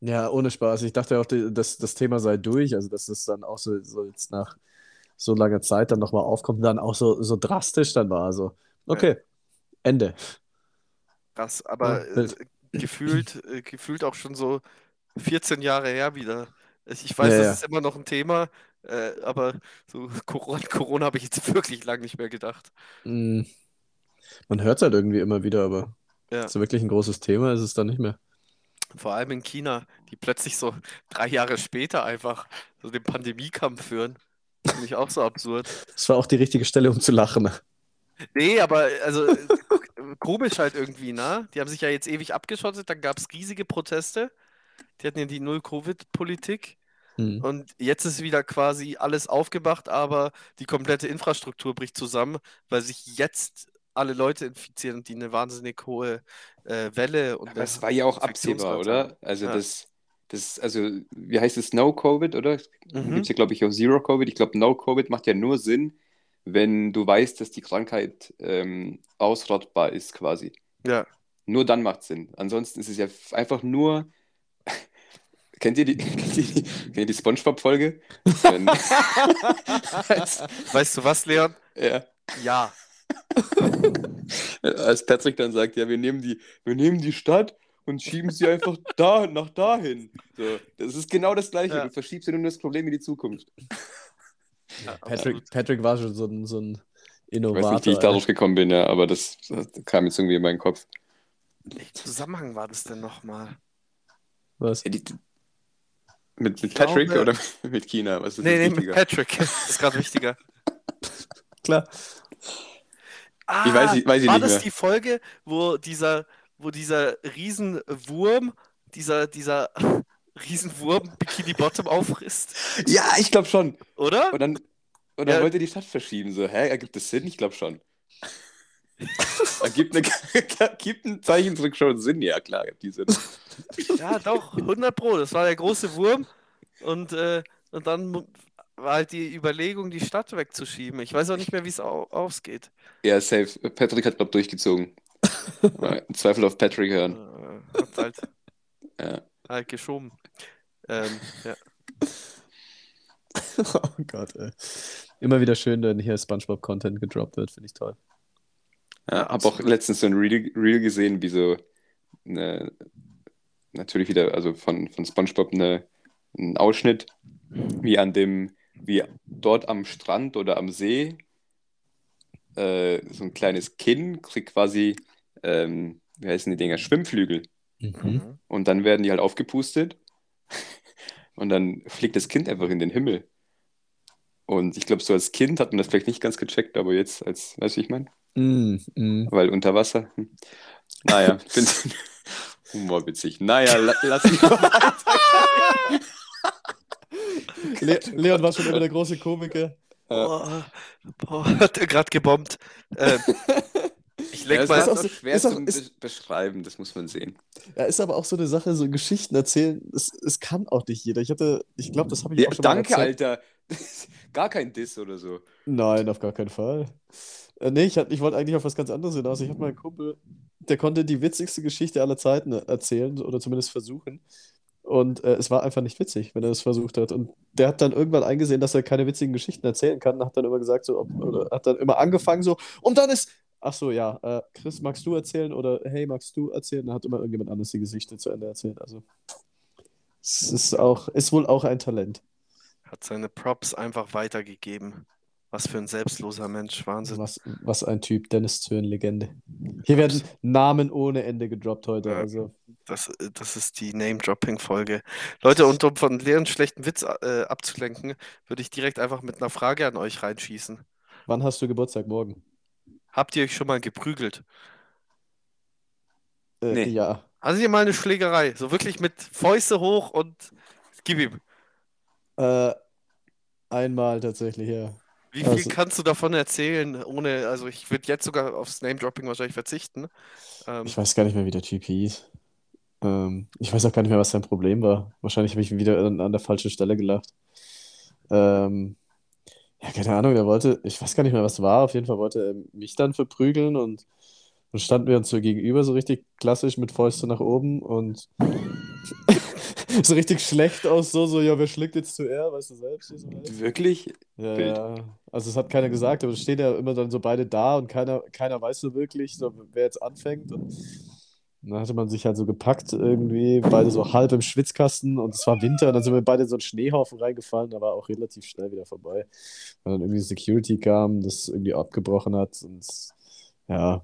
Ja, ohne Spaß. Ich dachte auch, die, das, Thema sei durch. Also, dass es dann auch so, so jetzt nach so langer Zeit dann nochmal aufkommt und dann auch so, so drastisch dann war. Also, okay, Ende. Krass, aber Ja, äh, gefühlt, äh, gefühlt auch schon so 14 Jahre her wieder. Ich ich weiß, Ja, das ja. ist immer noch ein Thema, äh, aber so Corona, Corona habe ich jetzt wirklich lange nicht mehr gedacht. Mm. Man hört es halt irgendwie immer wieder, aber Ja. so wirklich ein großes Thema ist es dann nicht mehr. Vor allem in China, die plötzlich so drei Jahre später einfach so den Pandemiekampf führen. Finde ich auch so absurd. Das war auch die richtige Stelle, um zu lachen. Nee, aber also komisch halt irgendwie, ne? Die haben sich ja jetzt ewig abgeschottet, dann gab es riesige Proteste. Die hatten ja die Null-Covid-Politik. Hm. Und jetzt ist wieder quasi alles aufgemacht, aber die komplette Infrastruktur bricht zusammen, weil sich jetzt alle Leute infizieren und die eine wahnsinnig hohe äh, Welle und Aber es war ja auch absehbar, oder? Also Ja. das, das, also, wie heißt es, No-Covid, oder? Mhm. Gibt es ja, glaube ich, auch Zero-Covid. Ich glaube, No-Covid macht ja nur Sinn, wenn du weißt, dass die Krankheit ähm, ausrottbar ist, quasi. Ja. Nur dann macht Sinn. Ansonsten ist es ja einfach nur. Kennt ihr die, kennt ihr die, kennt ihr die Spongebob-Folge? Weißt du was, Leon? ja, Ja. als Patrick dann sagt, ja, wir nehmen die, wir nehmen die Stadt und schieben sie einfach da nach dahin. So, das ist genau das Gleiche. Ja. Du verschiebst ja nur das Problem in die Zukunft. ja Patrick, Patrick war schon so ein, so ein Ich Innovator. weiß nicht, wie ich darauf gekommen bin, ja, aber das, das kam jetzt irgendwie in meinen Kopf. Welcher Zusammenhang war das denn nochmal? Was? Ja, die, mit, mit Ich Patrick glaube- oder mit China? Was ist Nee, nee, mit wichtiger? Patrick. Das ist gerade wichtiger. Klar. Ah, Ich weiß nicht- weiß ich war nicht das mehr. die Folge, wo dieser, wo dieser Riesenwurm, dieser, dieser Riesenwurm Bikini Bottom auffrisst? Ja, ich glaube schon. Oder? Und dann, und dann Ja. wollte die Stadt verschieben. So, hä, ergibt das Sinn? Ich glaube schon. ergibt, eine, ergibt ein Zeichentrick schon Sinn? Ja, klar, ergibt die Sinn. Ja, doch, 100 Pro. Das war der große Wurm. Und, äh, und dann war halt die Überlegung, die Stadt wegzuschieben. Ich weiß auch nicht mehr, wie es au ausgeht. Ja, safe. Patrick hat, glaube durchgezogen. Zweifel auf Patrick hören. Äh, hat halt, Ja. halt geschoben. Ähm, ja. Oh Gott, ey. Immer wieder schön, wenn hier Spongebob-Content gedroppt wird, finde ich toll. Ja, habe auch letztens so ein Reel, Reel gesehen, wie so eine, natürlich wieder, also von, von SpongeBob eine, ein Ausschnitt, wie an dem, wie dort am Strand oder am See äh, so ein kleines Kinn kriegt quasi, ähm, wie heißen die Dinger, Schwimmflügel. Mhm. Und dann werden die halt aufgepustet und dann fliegt das Kind einfach in den Himmel. Und ich glaube, so als Kind hat man das vielleicht nicht ganz gecheckt, aber jetzt als, weißt du, wie ich meine? Mm, mm. Weil unter Wasser. Hm. Naja, ich finde humorwitzig. Naja, la, lass mich mal weiter. Le Leon war schon immer der große Komiker. Boah, boah, hat er gerade gebombt. Ähm, ich Ja, lenk es mal. ist auch auch so- schwer ist auch- zu ist- be beschreiben, das muss man sehen. Ja, ist aber auch so eine Sache, so Geschichten erzählen, es, es kann auch nicht jeder. Ich hatte, ich glaube, das habe ich Ja, auch schon mal danke. Alter. Gar kein Diss oder so. Nein, auf gar keinen Fall. Äh, nee, ich, hat- ich wollte eigentlich auf was ganz anderes hinaus. Ich habe meinen Kumpel, der konnte die witzigste Geschichte aller Zeiten erzählen oder zumindest versuchen. Und äh, es war einfach nicht witzig, wenn er es versucht hat. Und der hat dann irgendwann eingesehen, dass er keine witzigen Geschichten erzählen kann. Hat dann immer gesagt, so, ob, oder hat dann immer angefangen so. Und dann ist, ach so, ja, äh, Chris, magst du erzählen? Oder hey, magst du erzählen? Dann hat immer irgendjemand anderes die Geschichte zu Ende erzählt. Also, es ist auch, ist wohl auch ein Talent. Hat seine Props einfach weitergegeben. Was für ein selbstloser Mensch. Wahnsinn. Was, was ein Typ, Dennis Zürn, Legende. Hier werden Namen ohne Ende gedroppt heute. Ja. Also, Das, das ist die Name-Dropping-Folge. Leute, und um von leeren schlechten Witz äh, abzulenken, würde ich direkt einfach mit einer Frage an euch reinschießen. wann hast du Geburtstag morgen? Habt ihr euch schon mal geprügelt? Äh, Nee. Ja. Hattet ihr mal eine Schlägerei? So wirklich mit Fäuste hoch und gib ihm. Äh, einmal tatsächlich, ja. Wie viel Also- kannst du davon erzählen, ohne, also ich würde jetzt sogar aufs Name-Dropping wahrscheinlich verzichten. Ähm, Ich weiß gar nicht mehr, wie der Typ hieß. Ähm, ich weiß auch gar nicht mehr, was sein Problem war. Wahrscheinlich habe ich wieder an, an der falschen Stelle gelacht. Ähm, ja, keine Ahnung, der wollte, ich weiß gar nicht mehr, was war. Auf jeden Fall wollte er mich dann verprügeln und dann standen wir uns so gegenüber, so richtig klassisch mit Fäuste nach oben und so richtig schlecht aus, so, so, ja, wer schlägt jetzt zuerst, weißt du selbst? so. Wirklich? Ja, ja. Also es hat keiner gesagt, aber es stehen ja immer dann so beide da und keiner, keiner weiß so wirklich, so, wer jetzt anfängt. Und dann hatte man sich halt so gepackt irgendwie, beide so halb im Schwitzkasten und es war Winter und dann sind wir beide in so einen Schneehaufen reingefallen, da war auch relativ schnell wieder vorbei. Weil dann irgendwie Security kam, das irgendwie abgebrochen hat und ja.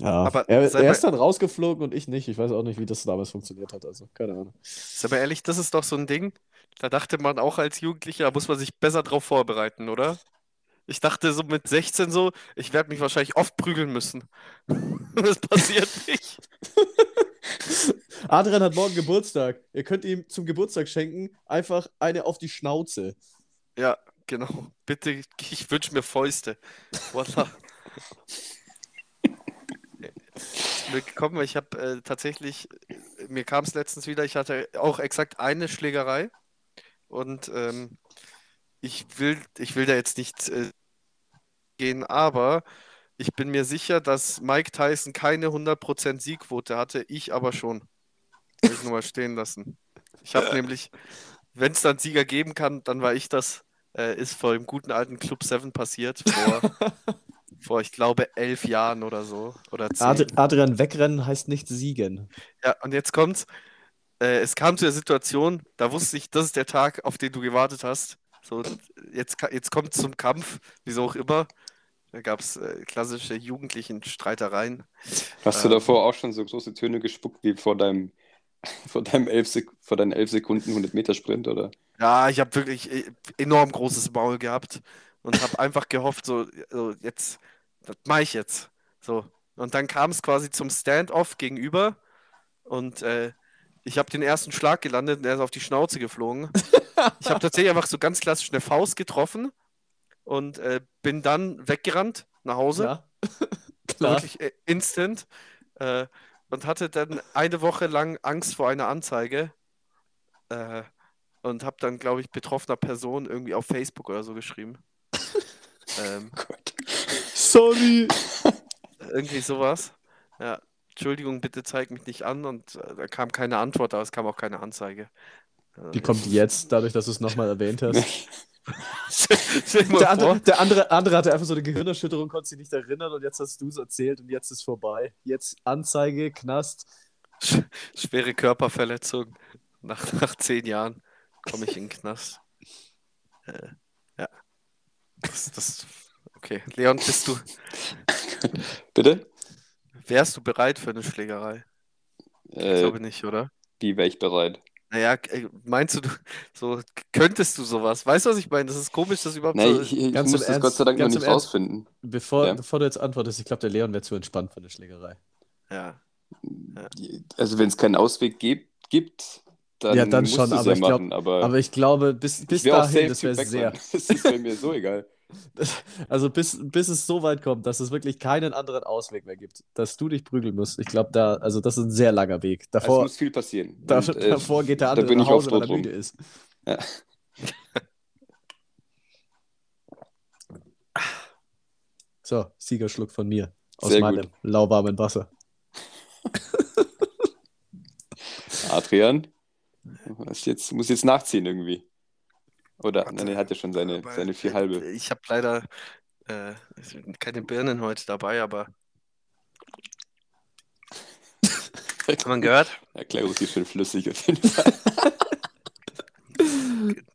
Ja, Aber er, sei er mal- ist dann rausgeflogen und ich nicht. Ich weiß auch nicht, wie das damals funktioniert hat. Also, keine Ahnung. Ist aber ehrlich, das ist doch so ein Ding, da dachte man auch als Jugendlicher, da muss man sich besser drauf vorbereiten, oder? Ich dachte so mit 16 so, ich werde mich wahrscheinlich oft prügeln müssen. Das passiert nicht. Adrian hat morgen Geburtstag. Ihr könnt ihm zum Geburtstag schenken, einfach eine auf die Schnauze. Ja, genau. Bitte, ich wünsche mir Fäuste. Voila. Mir gekommen, weil ich habe äh, tatsächlich mir kam es letztens wieder, ich hatte auch exakt eine Schlägerei und ähm, ich will, ich will da jetzt nicht äh, gehen, aber ich bin mir sicher, dass Mike Tyson keine 100% Siegquote hatte, ich aber schon. Will ich nur mal stehen lassen. Ich habe nämlich, wenn es dann Sieger geben kann, dann war ich das. Äh, ist vor dem guten alten Club 7 passiert, vor, vor ich glaube, elf Jahren oder so. Oder. Ad Adrian wegrennen heißt nicht siegen. Ja, und jetzt kommt's. Äh, es kam zu der Situation, da wusste ich, das ist der Tag, auf den du gewartet hast. So, jetzt, jetzt kommt zum Kampf, wieso auch immer. Da gab es äh, klassische jugendlichen Streitereien. Hast du Ähm. davor auch schon so große Töne gespuckt wie vor deinem, vor deinem elf Sek vor deinen 11 Sekunden 100 Meter Sprint, oder? Ja, ich habe wirklich äh, enorm großes Maul gehabt und habe einfach gehofft, so, so jetzt, was mache ich jetzt? So. Und dann kam es quasi zum Stand-off gegenüber und äh, ich habe den ersten Schlag gelandet und er ist auf die Schnauze geflogen. Ich habe tatsächlich einfach so ganz klassisch eine Faust getroffen und äh, bin dann weggerannt nach Hause. Ja, klar. Wirklich äh, instant. Äh, und hatte dann eine Woche lang Angst vor einer Anzeige. Äh, und habe dann, glaube ich, betroffener Person irgendwie auf Facebook oder so geschrieben. ähm, Gott. Sorry. irgendwie sowas. Ja, Entschuldigung, bitte zeig mich nicht an. Und äh, da kam keine Antwort, aber es kam auch keine Anzeige. Die kommt jetzt, dadurch, dass du es nochmal erwähnt hast. Der andere, der andere, andere hatte einfach so eine Gehirnerschütterung, konnte sich nicht erinnern und jetzt hast du es erzählt und jetzt ist vorbei. Jetzt Anzeige, Knast. sch- schwere Körperverletzung. Nach, nach zehn Jahren komme ich in den Knast. Äh, ja. Das, das, okay. Leon, bist du, Bitte? wärst du bereit für eine Schlägerei? Ich Äh, glaube nicht, oder? wie wäre ich bereit? Naja, äh, meinst du, du, so könntest du sowas? Weißt du, was ich meine? Das ist komisch, das überhaupt Nee, so. ich, ich Ganz muss das Gott Ernst, sei Dank noch nicht Ernst. rausfinden. Bevor, Ja. bevor du jetzt antwortest, ich glaube, der Leon wäre zu entspannt für eine Schlägerei. Ja. Also wenn es keinen Ausweg gibt, gibt dann, Ja, dann schon, aber ja ich glaub- machen. Aber, Aber ich glaube, bis, bis ich dahin, safe das wäre sehr. wegrennen. Das ist bei mir so egal. Also bis, bis es so weit kommt, dass es wirklich keinen anderen Ausweg mehr gibt, dass du dich prügeln musst. Ich glaube, da, also das ist ein sehr langer Weg. Es Davor, muss viel passieren. da, Und, äh, davor geht der da andere bin nach Hause, weil er rum. müde ist. Ja. So, Siegerschluck von mir. Aus Sehr meinem gut. lauwarmen Wasser. Adrian, jetzt, muss jetzt nachziehen irgendwie. Oder, Warte, nein, er hatte schon seine, seine vier halbe. Ich habe leider äh, keine Birnen heute dabei, aber. Hat man gehört? Erklärung ist schön flüssig auf jeden Fall.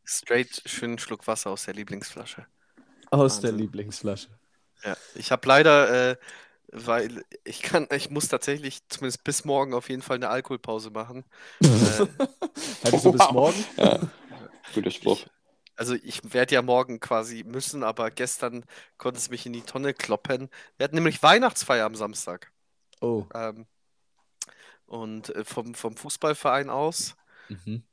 Straight schönen Schluck Wasser aus der Lieblingsflasche. Aus der Wahnsinn. Lieblingsflasche. Ja, ich habe leider, äh, weil ich kann, ich muss tatsächlich zumindest bis morgen auf jeden Fall eine Alkoholpause machen. äh, Hättest du bis morgen? Ja, guter Spruch. Also ich werde ja morgen quasi müssen, aber gestern konnte es mich in die Tonne kloppen. Wir hatten nämlich Weihnachtsfeier am Samstag. Oh. Ähm, und äh, vom, vom Fußballverein aus. Mhm.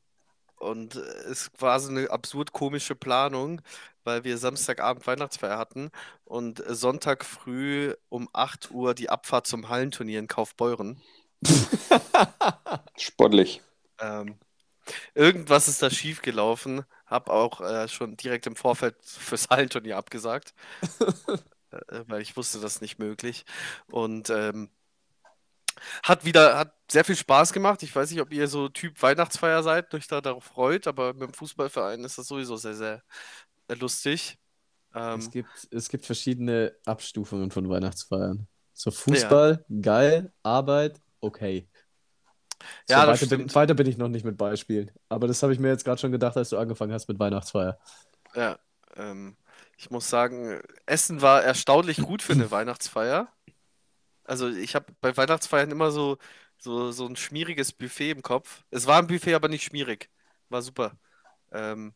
Und äh, es war so eine absurd komische Planung, weil wir Samstagabend Weihnachtsfeier hatten und äh, Sonntag früh um 8 Uhr die Abfahrt zum Hallenturnier in Kaufbeuren. Sportlich. Ähm, irgendwas ist da schief gelaufen. Hab auch äh, schon direkt im Vorfeld fürs Hallenturnier abgesagt, äh, weil ich wusste, das ist nicht möglich. Und ähm, hat wieder, hat sehr viel Spaß gemacht. Ich weiß nicht, ob ihr so Typ Weihnachtsfeier seid, euch da darauf freut, aber mit dem Fußballverein ist das sowieso sehr, sehr lustig. Ähm, Es gibt, es gibt verschiedene Abstufungen von Weihnachtsfeiern. So Fußball, geil, Arbeit, okay. So, Ja, das weiter, bin, weiter bin ich noch nicht mit Beispielen. Aber das habe ich mir jetzt gerade schon gedacht, als du angefangen hast mit Weihnachtsfeier. Ja, ähm, ich muss sagen, Essen war erstaunlich gut für eine Weihnachtsfeier. Also ich habe bei Weihnachtsfeiern immer so, so, so ein schmieriges Buffet im Kopf. Es war ein Buffet, aber nicht schmierig. War super. Ähm,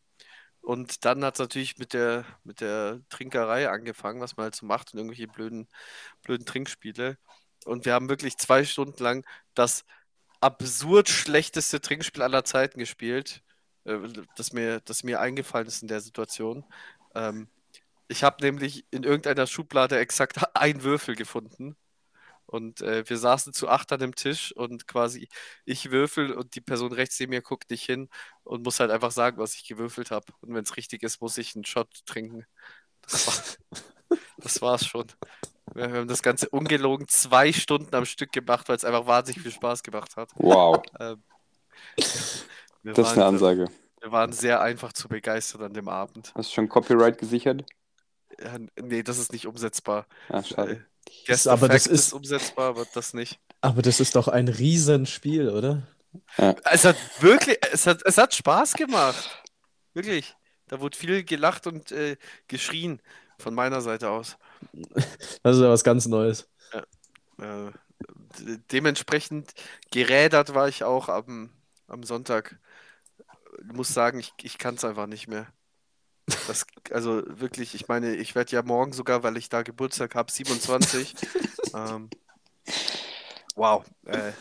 und dann hat es natürlich mit der, mit der Trinkerei angefangen, was man halt so macht und irgendwelche blöden, blöden Trinkspiele. Und wir haben wirklich zwei Stunden lang das absurd schlechteste Trinkspiel aller Zeiten gespielt, äh, das mir, das mir eingefallen ist in der Situation. Ähm, ich habe nämlich in irgendeiner Schublade exakt einen Würfel gefunden Und äh, wir saßen zu acht an dem Tisch und quasi ich würfel und die Person rechts neben mir guckt nicht hin und muss halt einfach sagen, was ich gewürfelt habe. Und wenn es richtig ist, muss ich einen Shot trinken. Das, war, das war's schon. Wir haben das Ganze ungelogen zwei Stunden am Stück gemacht, weil es einfach wahnsinnig viel Spaß gemacht hat. Wow, Ähm, wir, das ist eine Ansage. wir waren sehr einfach zu begeistern an dem Abend. Hast du schon Copyright gesichert? Ja, nee, das ist nicht umsetzbar. Ah, schade. Äh, Guest aber das ist, ist- umsetzbar, aber das nicht. Aber das ist doch ein Riesenspiel, oder? Es hat wirklich, es hat, es hat Spaß gemacht. Wirklich. Da wurde viel gelacht und äh, geschrien von meiner Seite aus. Das ist ja was ganz Neues. Äh, de- dementsprechend gerädert war ich auch am, am Sonntag. Ich muss sagen, ich, ich kann es einfach nicht mehr. Das, also wirklich, ich meine, ich werde ja morgen sogar, weil ich da Geburtstag habe, 27. ähm, wow, äh,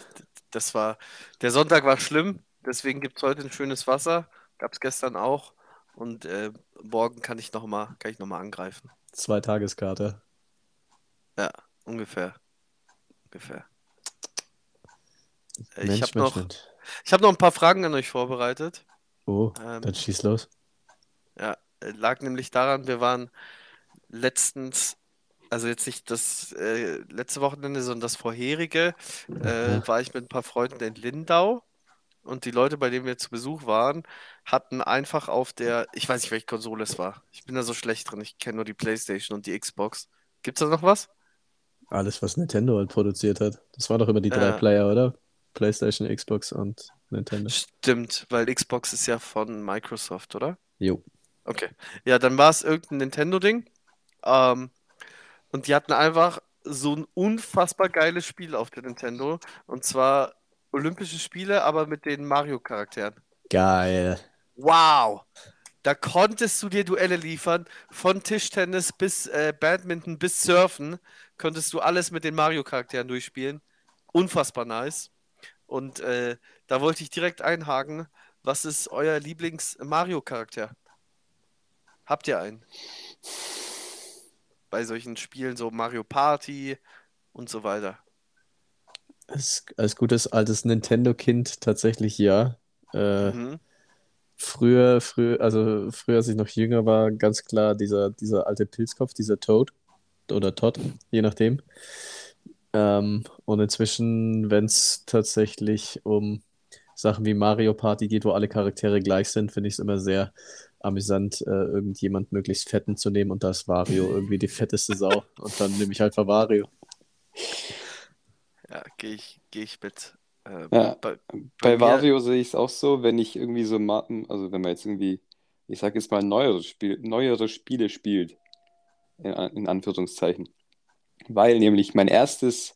das war, der Sonntag war schlimm, deswegen gibt es heute ein schönes Wasser. Gab es gestern auch. Und äh, morgen kann ich nochmal, kann ich noch mal angreifen. Zwei Tageskarte. Ungefähr. Ungefähr. Äh, Mensch, ich habe noch, Mensch. ich hab noch ein paar Fragen an euch vorbereitet. Oh, Ähm, dann schieß los. Ja, äh, lag nämlich daran, wir waren letztens, also jetzt nicht das äh, letzte Wochenende, sondern das vorherige, äh, war ich mit ein paar Freunden in Lindau und die Leute, bei denen wir zu Besuch waren, hatten einfach auf der, ich weiß nicht, welche Konsole es war. Ich bin da so schlecht drin, ich kenne nur die PlayStation und die Xbox. Gibt's da noch was? Alles, was Nintendo halt produziert hat. Das war doch immer die drei Ja. Player, oder? PlayStation, Xbox und Nintendo. Stimmt, weil Xbox ist ja von Microsoft, oder? Jo. Okay. Ja, dann war es irgendein Nintendo-Ding. Ähm, und die hatten einfach so ein unfassbar geiles Spiel auf der Nintendo. Und zwar Olympische Spiele, aber mit den Mario-Charakteren. Geil. Wow! Da konntest du dir Duelle liefern. Von Tischtennis bis äh, Badminton bis Surfen konntest du alles mit den Mario-Charakteren durchspielen. Unfassbar nice. Und äh, da wollte ich direkt einhaken. Was ist euer Lieblings-Mario-Charakter? Habt ihr einen? Bei solchen Spielen, so Mario Party und so weiter. Als, als gutes altes Nintendo-Kind tatsächlich ja. Äh, Mhm. Früher, früher, also früher, als ich noch jünger war, ganz klar dieser, dieser alte Pilzkopf, dieser Toad oder Todd, je nachdem. Ähm, und inzwischen, wenn es tatsächlich um Sachen wie Mario Party geht, wo alle Charaktere gleich sind, finde ich es immer sehr amüsant, äh, irgendjemand möglichst fetten zu nehmen und da ist Wario irgendwie die fetteste Sau. Und dann nehme ich halt Wario. Ja, gehe ich, geh ich mit. Äh, Ja. bei, Bei mir- Wario sehe ich es auch so, wenn ich irgendwie so, also wenn man jetzt irgendwie, ich sag jetzt mal, neuere, Spiel, neuere Spiele spielt, in, in Anführungszeichen. Weil nämlich mein erstes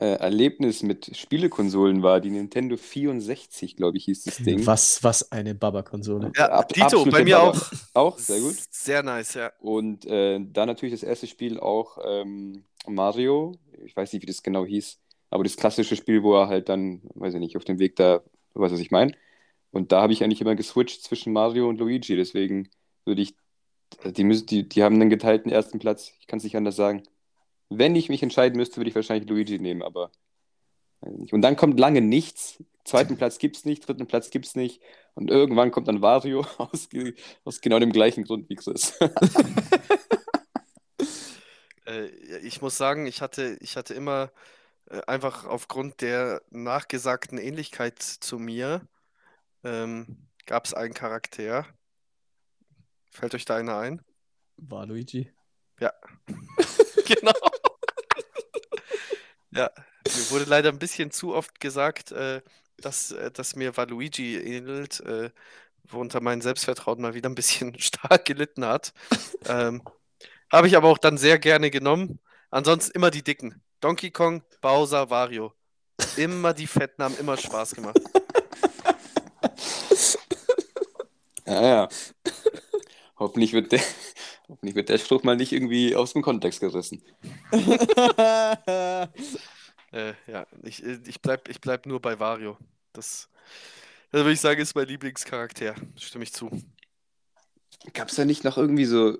äh, Erlebnis mit Spielekonsolen war die Nintendo 64, glaube ich, hieß das Ding. Was, was eine Baba-Konsole. Ja, Ab- Dito, bei mir Baba. auch. Auch, sehr gut. Sehr nice, ja. Und äh, dann natürlich das erste Spiel auch ähm, Mario. Ich weiß nicht, wie das genau hieß, aber das klassische Spiel, wo er halt dann, weiß ich nicht, auf dem Weg da, du weißt, was ich meine. Und da habe ich eigentlich immer geswitcht zwischen Mario und Luigi. Deswegen würde ich, die, müssen, die, die haben einen geteilten ersten Platz. Ich kann es nicht anders sagen. Wenn ich mich entscheiden müsste, würde ich wahrscheinlich Luigi nehmen, aber weiß. Und dann kommt lange nichts. Zweiten Platz gibt es nicht, dritten Platz gibt es nicht. Und irgendwann kommt dann Wario aus, aus genau dem gleichen Grund wie Chris. Äh, ich muss sagen, ich hatte, ich hatte immer einfach aufgrund der nachgesagten Ähnlichkeit zu mir, ähm, gab es einen Charakter. Fällt euch da einer ein? War Luigi. Genau. Ja, mir wurde leider ein bisschen zu oft gesagt, äh, dass, äh, dass mir Waluigi ähnelt, äh, worunter mein Selbstvertrauen mal wieder ein bisschen stark gelitten hat. Ähm, habe ich aber auch dann sehr gerne genommen. Ansonsten immer die Dicken. Donkey Kong, Bowser, Wario. Immer die Fetten haben immer Spaß gemacht. Ja, ja. Hoffentlich wird der, hoffentlich wird der Spruch mal nicht irgendwie aus dem Kontext gerissen. Äh, ja, ich, ich bleib, ich bleib nur bei Wario. Das, das würde ich sagen, ist mein Lieblingscharakter. Stimme ich zu. Gab es da nicht noch irgendwie so,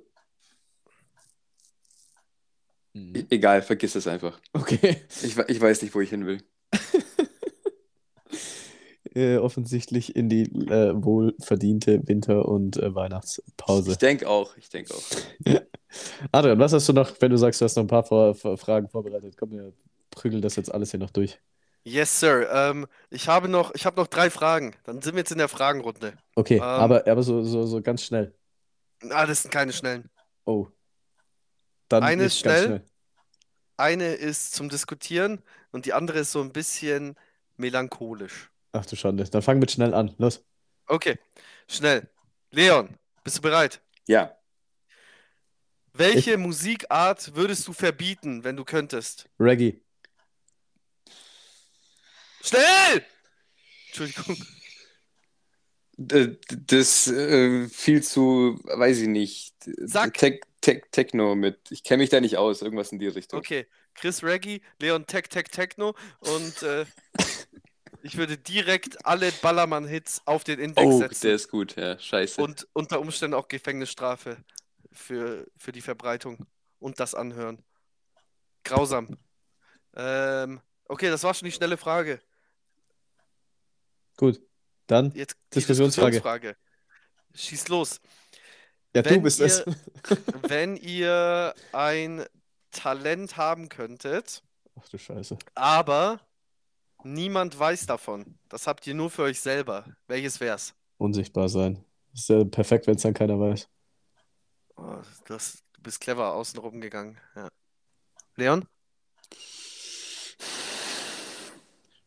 E egal, vergiss es einfach. Okay. Ich, ich weiß nicht, wo ich hin will. Äh, offensichtlich in die äh, wohlverdiente Winter- und äh, Weihnachtspause. Ich denke auch, ich denke auch. Adrian, was hast du noch, wenn du sagst, du hast noch ein paar Vor Vor Fragen vorbereitet? Komm, wir prügeln das jetzt alles hier noch durch. Yes, Sir. Ähm, ich habe noch, ich habe noch drei Fragen. Dann sind wir jetzt in der Fragenrunde. Okay, Ähm. aber, aber so, so, so ganz schnell. Ah, das sind keine schnellen. Oh. Dann Eine ist ganz schnell. Eine ist zum Diskutieren und die andere ist so ein bisschen melancholisch. Ach du Schande. Dann fang mit schnell an. Los. Okay, schnell. Leon, bist du bereit? Ja, Welche Musikart würdest du verbieten, wenn du könntest? Reggae. Schnell! Entschuldigung. Das äh, viel zu, weiß ich nicht. Sag. Tech, Tech, Techno mit. Ich kenne mich da nicht aus, irgendwas in die Richtung. Okay, Chris Reggie, Leon Tech Tech Techno und äh, ich würde direkt alle Ballermann-Hits auf den Index Oh, setzen der ist gut, ja, scheiße. und unter Umständen auch Gefängnisstrafe für, für die Verbreitung und das Anhören. Grausam. Ähm, okay, das war schon die schnelle Frage. Gut. Dann. Jetzt die Diskussionsfrage. Diskussionsfrage. Schieß los. Ja, du Wenn bist ihr- es. Wenn ihr ein Talent haben könntet, Ach du Scheiße. aber niemand weiß davon, das habt ihr nur für euch selber, welches wär's? Unsichtbar sein. Ist ja perfekt, wenn es dann keiner weiß. Oh, du, hast, du bist clever außen rumgegangen. Ja. Leon?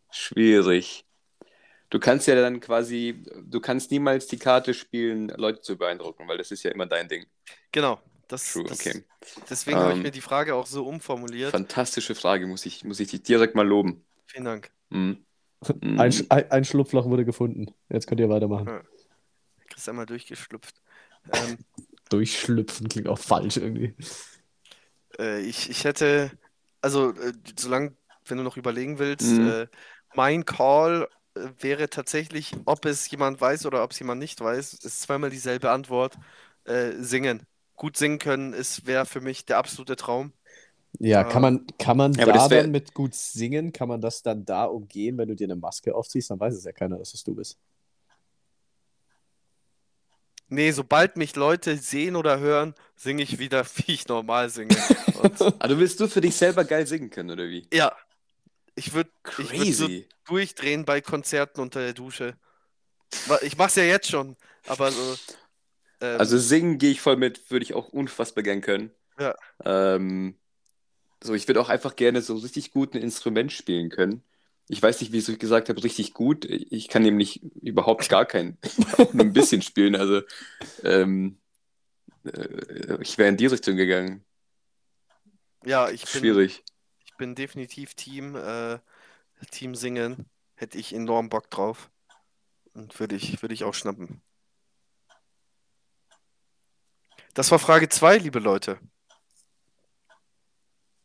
Schwierig. Du kannst ja dann quasi, du kannst niemals die Karte spielen, Leute zu beeindrucken, weil das ist ja immer dein Ding. Genau. Das, True, das, okay. Deswegen habe ich Ähm, mir die Frage auch so umformuliert. Fantastische Frage, muss ich, muss ich dich direkt mal loben. Vielen Dank. Mhm. Mhm. Ein, ein, ein Schlupfloch wurde gefunden. Jetzt könnt ihr weitermachen. Ja. Chris einmal durchgeschlüpft. Ähm, Durchschlüpfen klingt auch falsch irgendwie. äh, ich, ich hätte, also äh, solange, wenn du noch überlegen willst, Mhm. äh, mein Call wäre tatsächlich, ob es jemand weiß oder ob es jemand nicht weiß, ist zweimal dieselbe Antwort. Äh, singen. Gut singen können ist wäre für mich der absolute Traum. Ja, Ja. kann man, kann man Ja, aber da wär- dann mit gut singen, kann man das dann da umgehen, wenn du dir eine Maske aufziehst? Dann weiß es ja keiner, dass es du bist. Nee, sobald mich Leute sehen oder hören, singe ich wieder, wie ich normal singe. Und Ah, du willst du für dich selber geil singen können, oder wie? ja, ich würde würd so Crazy. durchdrehen bei Konzerten unter der Dusche. Ich mach's ja jetzt schon, aber so. ähm, Also singen gehe ich voll mit, würde ich auch unfassbar gern können. Ja. Ähm, so, ich würde auch einfach gerne so richtig gut ein Instrument spielen können. Ich weiß nicht, wie ich gesagt habe, richtig gut. Ich kann nämlich überhaupt gar kein, nur ein bisschen spielen. Also ähm, äh, ich wäre in die Richtung gegangen. ja, ich bin, Schwierig. Ich bin definitiv Team, äh, Team Singen. Hätte ich enorm Bock drauf. Und würde ich, würde ich auch schnappen. Das war Frage 2, liebe Leute.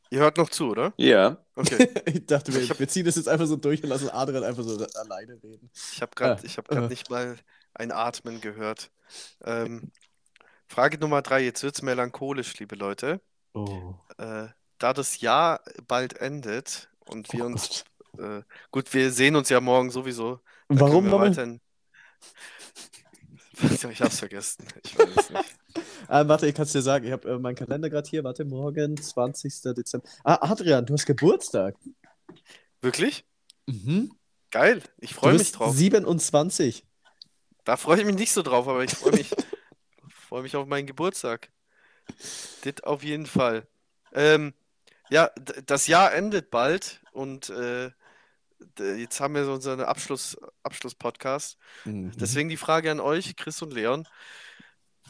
Ihr hört noch zu, oder? Ja. Okay. Ich dachte, Ich wir, hab- wir ziehen das jetzt einfach so durch und lassen Adrian einfach so alleine reden. Ich habe gerade Ah, ich hab ah. nicht mal ein Atmen gehört. Ähm, Frage Nummer drei, jetzt wird es melancholisch, liebe Leute. Oh, Äh, da das Jahr bald endet und wir oh uns, Gott. äh, gut, wir sehen uns ja morgen sowieso. Da Warum wir nochmal? weiterhin. Ich hab's vergessen. Ich weiß es nicht. Ah, warte, ich kann es dir sagen. Ich habe äh, meinen Kalender gerade hier. Warte, morgen, 20. Dezember. Ah, Adrian, du hast Geburtstag. Wirklich? Mhm. Geil. Ich freue mich drauf. 27. Da freue ich mich nicht so drauf, aber ich freue mich, freue mich auf meinen Geburtstag. Das auf jeden Fall. Ähm, ja, das Jahr endet bald und äh, jetzt haben wir so unseren Abschluss, Abschluss-Podcast. Mhm. Deswegen die Frage an euch, Chris und Leon.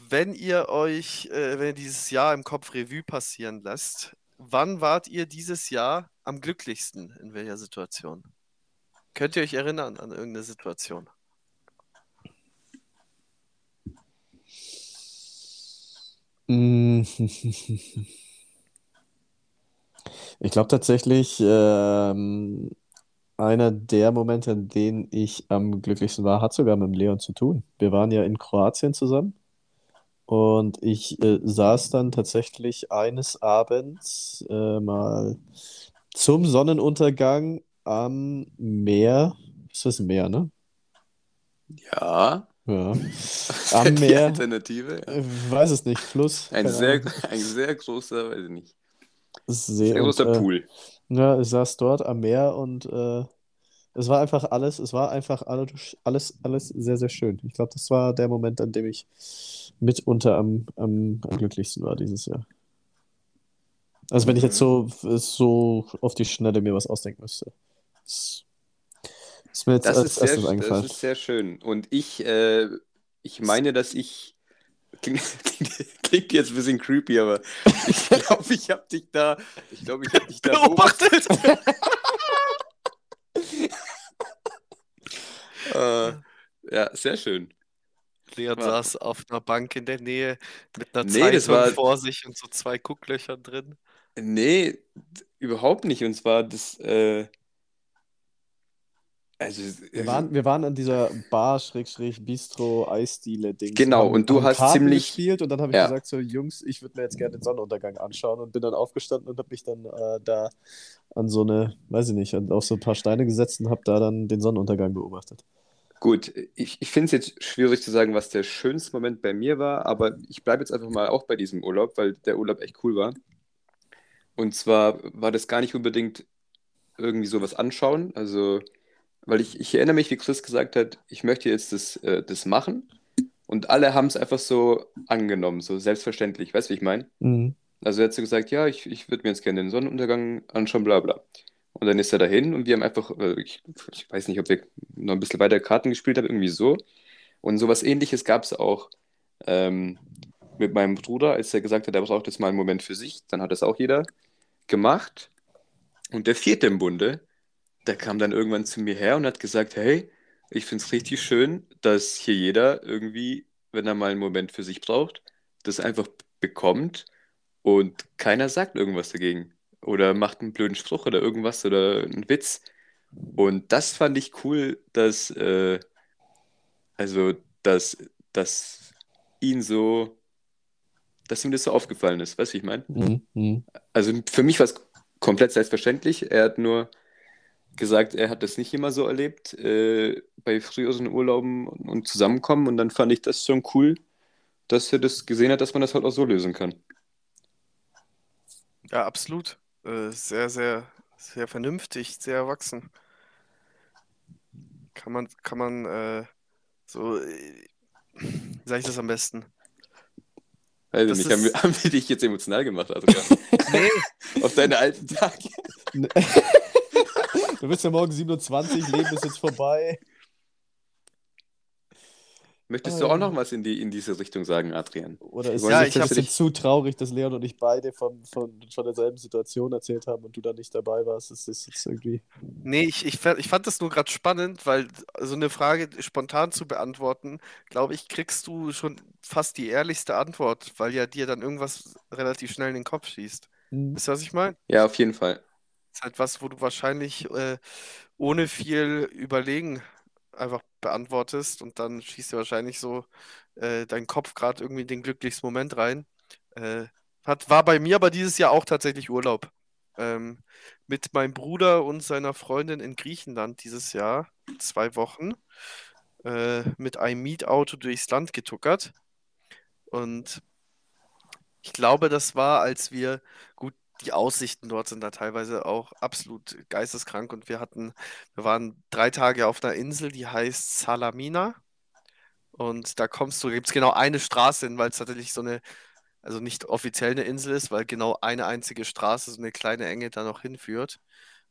Wenn ihr euch, äh, wenn ihr dieses Jahr im Kopf Revue passieren lasst, wann wart ihr dieses Jahr am glücklichsten? In welcher Situation? Könnt ihr euch erinnern an irgendeine Situation? Ich glaube tatsächlich, ähm, einer der Momente, in denen ich am glücklichsten war, hat sogar mit dem Leon zu tun. Wir waren ja in Kroatien zusammen Und ich äh, saß dann tatsächlich eines Abends äh, mal zum Sonnenuntergang am Meer. Ist das ein Meer, ne? Ja. Ja. Am Meer. Alternative? Ja. Weiß es nicht, Fluss. Ein sehr, Ahnung. ein sehr großer, weiß ich nicht, See. sehr Und, großer äh, Pool. Ja, ich saß dort am Meer und äh, es war einfach alles, es war einfach alles, alles, alles sehr, sehr schön. Ich glaube, das war der Moment, an dem ich mitunter am, am, am glücklichsten war dieses Jahr. Also wenn ich jetzt so, so auf die Schnelle mir was ausdenken müsste. Das ist mir jetzt Das als ist sehr, erstes das eingefallen. ist sehr schön. Und ich, äh, ich meine, dass ich. Klingt, klingt, klingt jetzt ein bisschen creepy, aber ich glaube, ich habe dich da. Ich glaube, ich habe dich da Beobachtet. Äh, ja, sehr schön. Leon Ja. saß auf einer Bank in der Nähe mit einer Nee, Zeitung war- vor sich und so zwei Gucklöchern drin. Nee, überhaupt nicht. Und zwar das. Äh, also, Wir waren, wir waren an dieser Bar, Schrägstrich, Bistro, Eisdiele Ding. Genau, und du hast ziemlich- gespielt und dann habe ich Ja. gesagt so, Jungs, ich würde mir jetzt gerne den Sonnenuntergang anschauen und bin dann aufgestanden und habe mich dann äh, da an so eine, weiß ich nicht, an, auf so ein paar Steine gesetzt und habe da dann den Sonnenuntergang beobachtet. Gut, ich, ich finde es jetzt schwierig zu sagen, was der schönste Moment bei mir war, aber ich bleibe jetzt einfach mal auch bei diesem Urlaub, weil der Urlaub echt cool war. Und zwar war das gar nicht unbedingt irgendwie sowas anschauen, also, weil ich, ich erinnere mich, wie Chris gesagt hat, ich möchte jetzt das, äh, das machen und alle haben es einfach so angenommen, so selbstverständlich, weißt du, wie ich meine? Mhm. Also er hat so gesagt, ja, ich, ich würde mir jetzt gerne den Sonnenuntergang anschauen, bla bla. Und dann ist er dahin und wir haben einfach, äh, ich, ich weiß nicht, ob wir noch ein bisschen weiter Karten gespielt haben, irgendwie so. Und sowas ähnliches gab es auch ähm, mit meinem Bruder, als er gesagt hat, er braucht jetzt mal einen Moment für sich. Dann hat das auch jeder gemacht. Und der vierte im Bunde, der kam dann irgendwann zu mir her und hat gesagt, hey, ich finde es richtig schön, dass hier jeder irgendwie, wenn er mal einen Moment für sich braucht, das einfach bekommt und keiner sagt irgendwas dagegen oder macht einen blöden Spruch oder irgendwas oder einen Witz. Und das fand ich cool, dass, äh, also, dass, dass ihn so, dass ihm das so aufgefallen ist. Weißt du, wie ich meine? Mhm. Mhm. Also für mich war es komplett selbstverständlich. Er hat nur gesagt, er hat das nicht immer so erlebt äh, bei früheren Urlauben und, Zusammenkommen. Und dann fand ich das schon cool, dass er das gesehen hat, dass man das halt auch so lösen kann. Ja, absolut. Äh, sehr, sehr, sehr vernünftig, sehr erwachsen. Kann man, kann man äh, so, äh, wie sage ich das am besten? Weiß Das ich nicht, haben wir, ist- haben wir dich jetzt emotional gemacht, Adrian? Nee, Auf deine alten Tage? Du bist ja morgen 27, Leben ist jetzt vorbei. Möchtest du auch noch was in, die, in diese Richtung sagen, Adrian? Oder ist Ja, es ich ein bisschen zu traurig, dass Leon und ich beide von, von, von derselben Situation erzählt haben und du da nicht dabei warst? Das ist jetzt irgendwie. nee, ich, ich, ich fand das nur gerade spannend, weil so eine Frage spontan zu beantworten, glaube ich, kriegst du schon fast die ehrlichste Antwort, weil ja dir dann irgendwas relativ schnell in den Kopf schießt. Mhm. Wisst ihr, was ich meine? Ja, auf jeden Fall. Ist halt was, wo du wahrscheinlich äh, ohne viel Überlegen einfach beantwortest und dann schießt dir wahrscheinlich so äh, dein Kopf gerade irgendwie in den glücklichsten Moment rein. Äh, hat, war bei mir aber dieses Jahr auch tatsächlich Urlaub. Ähm, mit meinem Bruder und seiner Freundin in Griechenland dieses Jahr, zwei Wochen, äh, mit einem Mietauto durchs Land getuckert. Und ich glaube, das war, als wir, gut, die Aussichten dort sind da teilweise auch absolut geisteskrank und wir hatten, wir waren drei Tage auf einer Insel, die heißt Salamina und da kommst du, gibt es genau eine Straße hin, weil es tatsächlich so eine, also nicht offiziell eine Insel ist, weil genau eine einzige Straße, so eine kleine Enge da noch hinführt.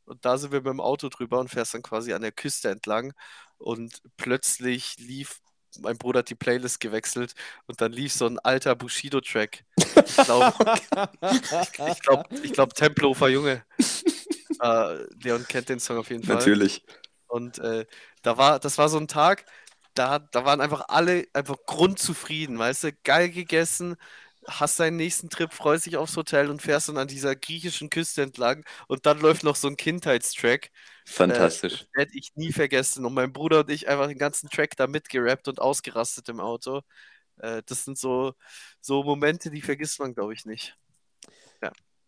Und da sind wir mit dem Auto drüber und fährst dann quasi an der Küste entlang und plötzlich lief, mein Bruder hat die Playlist gewechselt und dann lief so ein alter Bushido-Track. Ich glaube, ich glaube, ich glaub, Tempelhofer Junge. Äh, Leon kennt den Song auf jeden Fall. Natürlich. Und äh, da war, das war so ein Tag, da, da waren einfach alle einfach grundzufrieden, weißt du, geil gegessen, hast deinen nächsten Trip, freust dich aufs Hotel und fährst dann an dieser griechischen Küste entlang und dann läuft noch so ein Kindheitstrack. Fantastisch. Äh, werde ich nie vergessen. Und mein Bruder und ich einfach den ganzen Track da mitgerappt und ausgerastet im Auto. Äh, das sind so, so Momente, die vergisst man, glaube ich, nicht.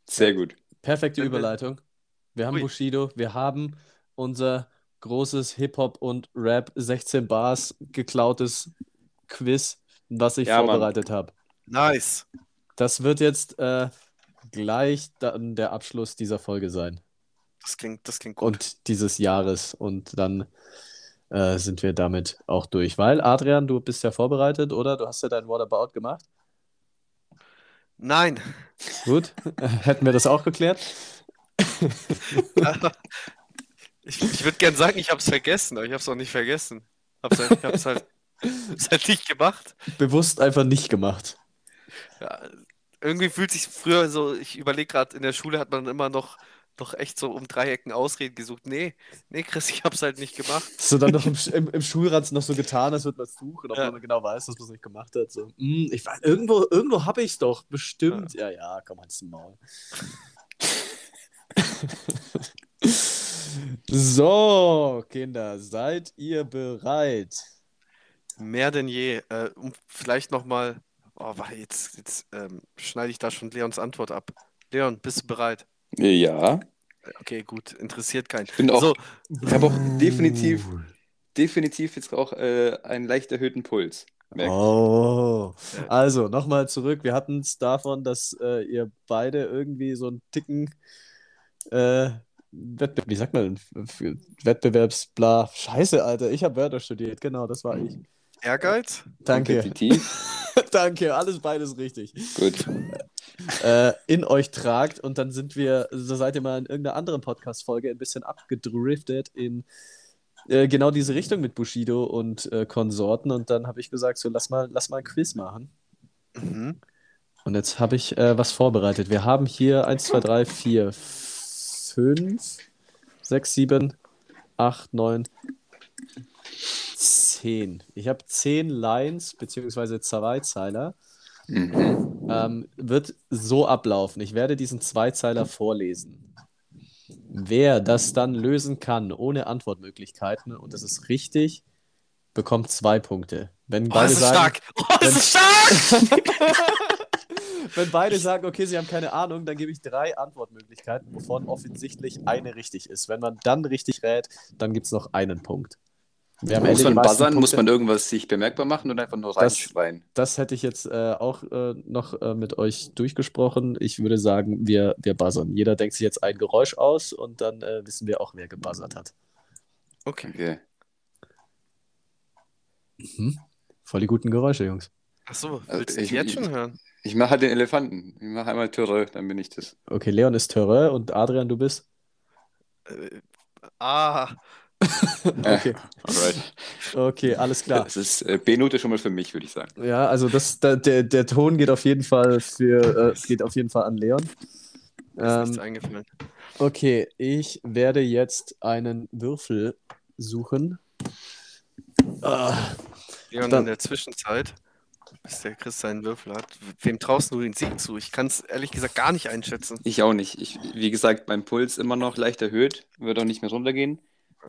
Sehr gut. Perfekte Überleitung. Wir haben Ui. Bushido, wir haben unser großes Hip-Hop und Rap 16 Bars geklautes Quiz, was ich Ja, vorbereitet habe. Nice. Das wird jetzt äh, gleich dann der Abschluss dieser Folge sein Das klingt, das klingt gut. und dieses Jahres. Und dann äh, sind wir damit auch durch. Weil, Adrian, du bist ja vorbereitet, oder? Du hast ja dein Whatabout gemacht. Nein. Gut, hätten wir das auch geklärt. ich ich würde gern sagen, ich habe es vergessen, aber ich habe es auch nicht vergessen. Hab's halt, ich habe es halt, hab's halt nicht gemacht. Bewusst einfach nicht gemacht. Ja, irgendwie fühlt sich früher so, ich überlege gerade, in der Schule hat man immer noch, noch echt so um Dreiecken Ausreden gesucht. Nee, nee, Chris, ich habe es halt nicht gemacht. So dann noch im, im, im Schulranz noch so getan, als würde man suchen, obwohl Ja. man genau weiß, dass man es nicht gemacht hat. So, "Hm, ich weiß, irgendwo, irgendwo habe ich es doch, bestimmt. Ja, ja, komm ans Maul. so, Kinder, seid ihr bereit? Mehr denn je. Äh, um vielleicht nochmal, oh, jetzt, jetzt ähm, schneide ich da schon Leons Antwort ab. Leon, bist du bereit? Ja. Okay, gut, interessiert keinen. Bin auch, So, ich habe auch definitiv, definitiv jetzt auch äh, einen leicht erhöhten Puls. Merkt. Oh, also nochmal zurück. Wir hatten es davon, dass äh, ihr beide irgendwie so einen Ticken äh, Wettbe wie sagt man denn? Wettbewerbsbla. Scheiße, Alter, ich habe Wörter studiert. Genau, das war ich. Ehrgeiz? Danke, Kompetitiv. danke, alles beides richtig. Gut. Äh, in euch tragt und dann sind wir, so seid ihr mal in irgendeiner anderen Podcast-Folge ein bisschen abgedriftet in äh, genau diese Richtung mit Bushido und äh, Konsorten und dann habe ich gesagt, so lass mal, lass mal ein Quiz machen. Mhm. Und jetzt habe ich äh, was vorbereitet. Wir haben hier 1, 2, 3, 4, 5, 6, 7, 8, 9, 10. Ich habe 10 Lines beziehungsweise Zweizeiler. Mhm. Ähm, wird so ablaufen. Ich werde diesen Zweizeiler vorlesen. Wer das dann lösen kann, ohne Antwortmöglichkeiten, und das ist richtig, bekommt zwei Punkte. Wenn Oh, beide das ist sagen, stark! Oh, das ist stark! Wenn beide sagen, okay, sie haben keine Ahnung, dann gebe ich drei Antwortmöglichkeiten, wovon offensichtlich eine richtig ist. Wenn man dann richtig rät, dann gibt es noch einen Punkt. Am Muss Ende man buzzern? Muss Punkte- man irgendwas sich bemerkbar machen oder einfach nur Das- reinschreien? Das hätte ich jetzt äh, auch äh, noch äh, mit euch durchgesprochen. Ich würde sagen, wir, wir buzzern. Jeder denkt sich jetzt ein Geräusch aus und dann äh, wissen wir auch, wer gebuzzert hat. Okay. Okay. Mhm. Voll die guten Geräusche, Jungs. Achso, Also willst du ich- die jetzt schon hören? Ich mache halt den Elefanten. Ich mache einmal Türe, dann bin ich das. Okay, Leon ist Terreur und Adrian, du bist? Äh, ah, Okay, Alright. okay, alles klar. Das ist äh, B-Note schon mal für mich, würde ich sagen. Ja, also das, da, der, der Ton geht auf jeden Fall für, äh, geht auf jeden Fall an Leon. mir ist nichts Ähm, eingefallen. okay, ich werde jetzt einen Würfel suchen. Ah, Leon, dann- in der Zwischenzeit, bis der Chris seinen Würfel hat, wem traust du den Sieg zu? Ich kann es ehrlich gesagt gar nicht einschätzen. Ich auch nicht. Ich, wie gesagt, mein Puls immer noch leicht erhöht, wird auch nicht mehr runtergehen.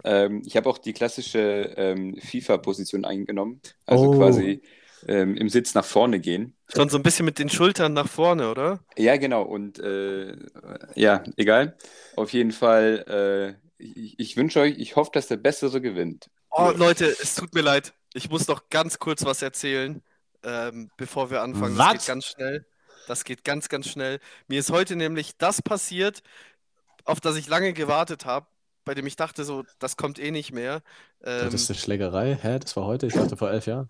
Ähm, ich habe auch die klassische ähm, FIFA-Position eingenommen, also Oh. quasi ähm, im Sitz nach vorne gehen. Schon so ein bisschen mit den Schultern nach vorne, oder? Ja, genau. Und äh, ja, egal. Auf jeden Fall, äh, ich, ich wünsche euch, ich hoffe, dass der Bessere gewinnt. Oh, Leute, es tut mir leid. Ich muss noch ganz kurz was erzählen, ähm, bevor wir anfangen. Das Was? geht ganz schnell. Das geht ganz, ganz schnell. Mir ist heute nämlich das passiert, auf das ich lange gewartet habe, bei dem ich dachte, so, das kommt eh nicht mehr. Ähm, das ist eine Schlägerei. Hä? Das war heute? Ich dachte vor elf Jahren.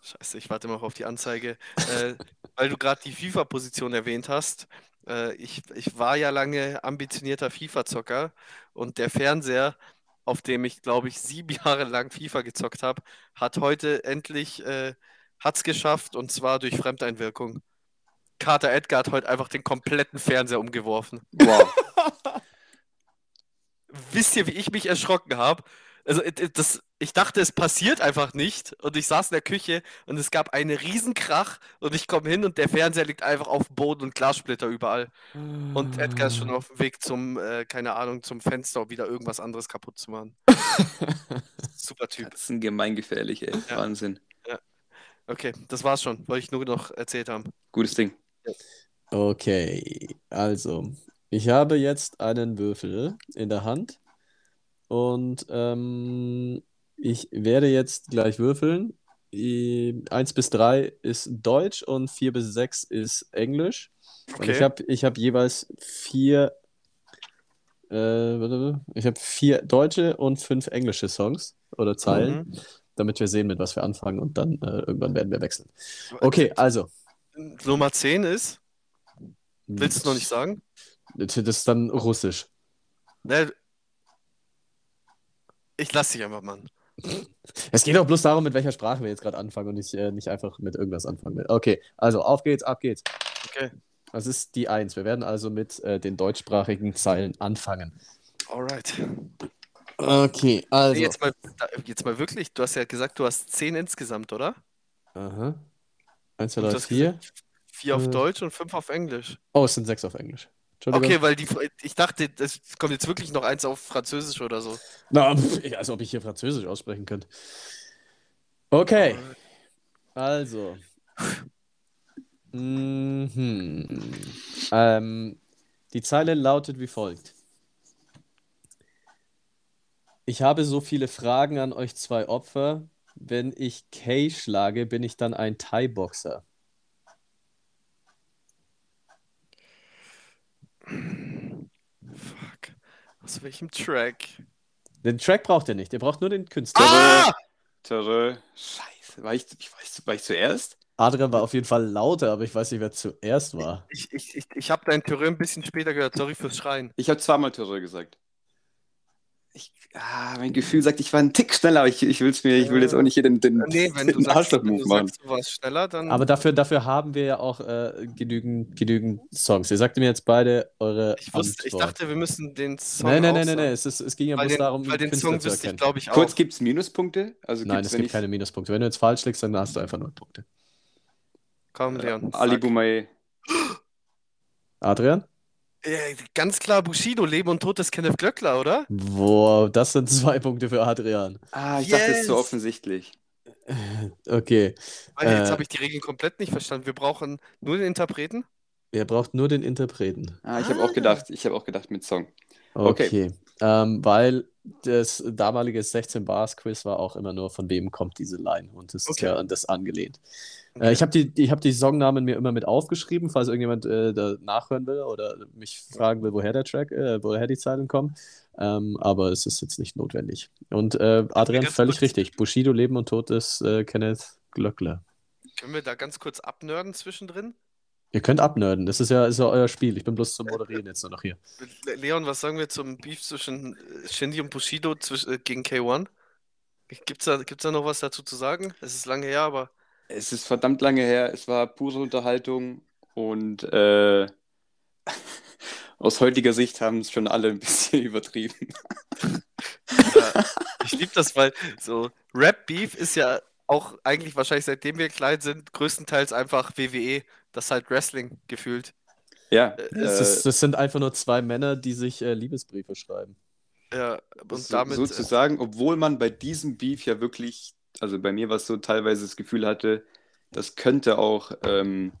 Scheiße, ich warte immer noch auf die Anzeige. äh, weil du gerade die FIFA-Position erwähnt hast. Äh, ich, ich war ja lange ambitionierter FIFA-Zocker und der Fernseher, auf dem ich, glaube ich, sieben Jahre lang FIFA gezockt habe, hat heute endlich äh, hat's geschafft und zwar durch Fremdeinwirkung. Carter Edgar hat heute einfach den kompletten Fernseher umgeworfen. Wow. Wisst ihr, wie ich mich erschrocken habe? Also, äh, das, ich dachte, es passiert einfach nicht. Und ich saß in der Küche und es gab einen Riesenkrach und ich komme hin und der Fernseher liegt einfach auf dem Boden und Glassplitter überall. Und Edgar ist schon auf dem Weg zum, äh, keine Ahnung, zum Fenster, um wieder irgendwas anderes kaputt zu machen. Super Typ. Das ist ein gemeingefährlich, ey. Ja. Wahnsinn. Okay, das war's schon. Wollte ich nur noch erzählt haben. Gutes Ding. Okay, also, ich habe jetzt einen Würfel in der Hand und ähm, ich werde jetzt gleich würfeln. I- 1 bis 3 ist Deutsch und 4 bis 6 ist Englisch. Und ich Okay. habe ich hab jeweils vier, äh, ich habe vier deutsche und fünf englische Songs oder Zeilen, Mhm. damit wir sehen, mit was wir anfangen und dann äh, irgendwann werden wir wechseln. Okay, also. Nummer 10 ist. Willst du es noch nicht sagen? Das ist dann Russisch. Ne, ich lass dich einfach, Mann. Es geht auch bloß darum, mit welcher Sprache wir jetzt gerade anfangen und nicht, äh, nicht einfach mit irgendwas anfangen. will. Okay, also auf geht's, ab geht's. Okay. Das ist die Eins. Wir werden also mit äh, den deutschsprachigen Zeilen anfangen. Alright. Okay, also. Nee, jetzt, mal, jetzt mal wirklich, du hast ja gesagt, du hast 10 insgesamt, oder? Aha. Eins, zwei, Und drei, du hast vier. gesagt, Vier auf Äh. Deutsch und fünf auf Englisch. Oh, es sind sechs auf Englisch. Okay, weil die, ich dachte, es kommt jetzt wirklich noch eins auf Französisch oder so. Na, als ob ich hier Französisch aussprechen könnte. Okay, also. Mhm. Ähm, die Zeile lautet wie folgt. Ich habe so viele Fragen an euch zwei Opfer. Wenn ich Kay schlage, bin ich dann ein Thai-Boxer. Aus welchem Track? Den Track braucht ihr nicht, ihr braucht nur den Künstler. Ah! Törö. Scheiße. War ich, ich weiß, war ich zuerst? Adrian war auf jeden Fall lauter, aber ich weiß nicht, wer zuerst war. Ich, ich, ich, ich habe dein Terrain ein bisschen später gehört. Sorry fürs Schreien. Ich habe zweimal Törö gesagt. Ich, ah, mein Gefühl sagt, ich war einen Tick schneller, aber ich, ich, will's mir, ich will jetzt auch nicht hier den, den, Nee, wenn du den sagst, wenn du, machen. sagst, du warst schneller, dann. Aber dafür, dafür haben wir ja auch äh, genügend, genügend Songs. Ihr sagt mir jetzt beide eure ich, wusste, ich dachte, wir müssen den Song. Nein, nein, nein, nein, nein. Es, ist, es ging ja bloß den, darum, weil den Künstler Song zu wüsste ich, erkennen. glaube ich, auch. Kurz, gibt es Minuspunkte? Also Nein, gibt's, es gibt ich keine Minuspunkte. Wenn du jetzt falsch liegst, dann hast du einfach null Punkte. Komm, Leon. Ali sag. Boumaier. Adrian? Äh, ganz klar Bushido, Leben und Tod des Kenneth Glöckler, oder? Boah, das sind zwei Punkte für Adrian. Ah, ich dachte, es ist so Yes! offensichtlich. Okay, Weil jetzt Äh. habe ich die Regeln komplett nicht verstanden. Wir brauchen nur den Interpreten. ihr braucht nur den Interpreten. Ah, ich habe auch gedacht, ich habe auch gedacht mit Song. Okay. Okay. Ähm, weil das damalige 16-Bars-Quiz war auch immer nur, von wem kommt diese Line. Und das ist Okay. ja an das angelehnt. Äh, Okay. ich habe die, ich hab die Songnamen mir immer mit aufgeschrieben, falls irgendjemand äh, da nachhören will oder mich fragen will, woher der Track, äh, woher die Zeilen kommen. Ähm, aber es ist jetzt nicht notwendig. Und äh, Adrian, völlig richtig. Bushido, Leben und Tod des äh, Kenneth Glöckler. Können wir da ganz kurz abnörden zwischendrin? Ihr könnt abnörden, das ist ja, ist ja euer Spiel. Ich bin bloß zum Moderieren jetzt nur noch hier. Le- Leon, was sagen wir zum Beef zwischen äh, Shindy und Bushido zwisch, äh, gegen K1? Gibt's da, gibt's da noch was dazu zu sagen? Es ist lange her, aber Es ist verdammt lange her, es war pure Unterhaltung und äh, aus heutiger Sicht haben es schon alle ein bisschen übertrieben. äh, ich liebe das, weil so Rap-Beef ist ja auch eigentlich wahrscheinlich seitdem wir klein sind, größtenteils einfach WWE, das ist halt Wrestling gefühlt. Ja, Das, äh, ist, das sind einfach nur zwei Männer, die sich äh, Liebesbriefe schreiben. Ja, und so, damit. äh, sozusagen, obwohl man bei diesem Beef ja wirklich, also bei mir war es so teilweise das Gefühl hatte, das könnte auch, ähm,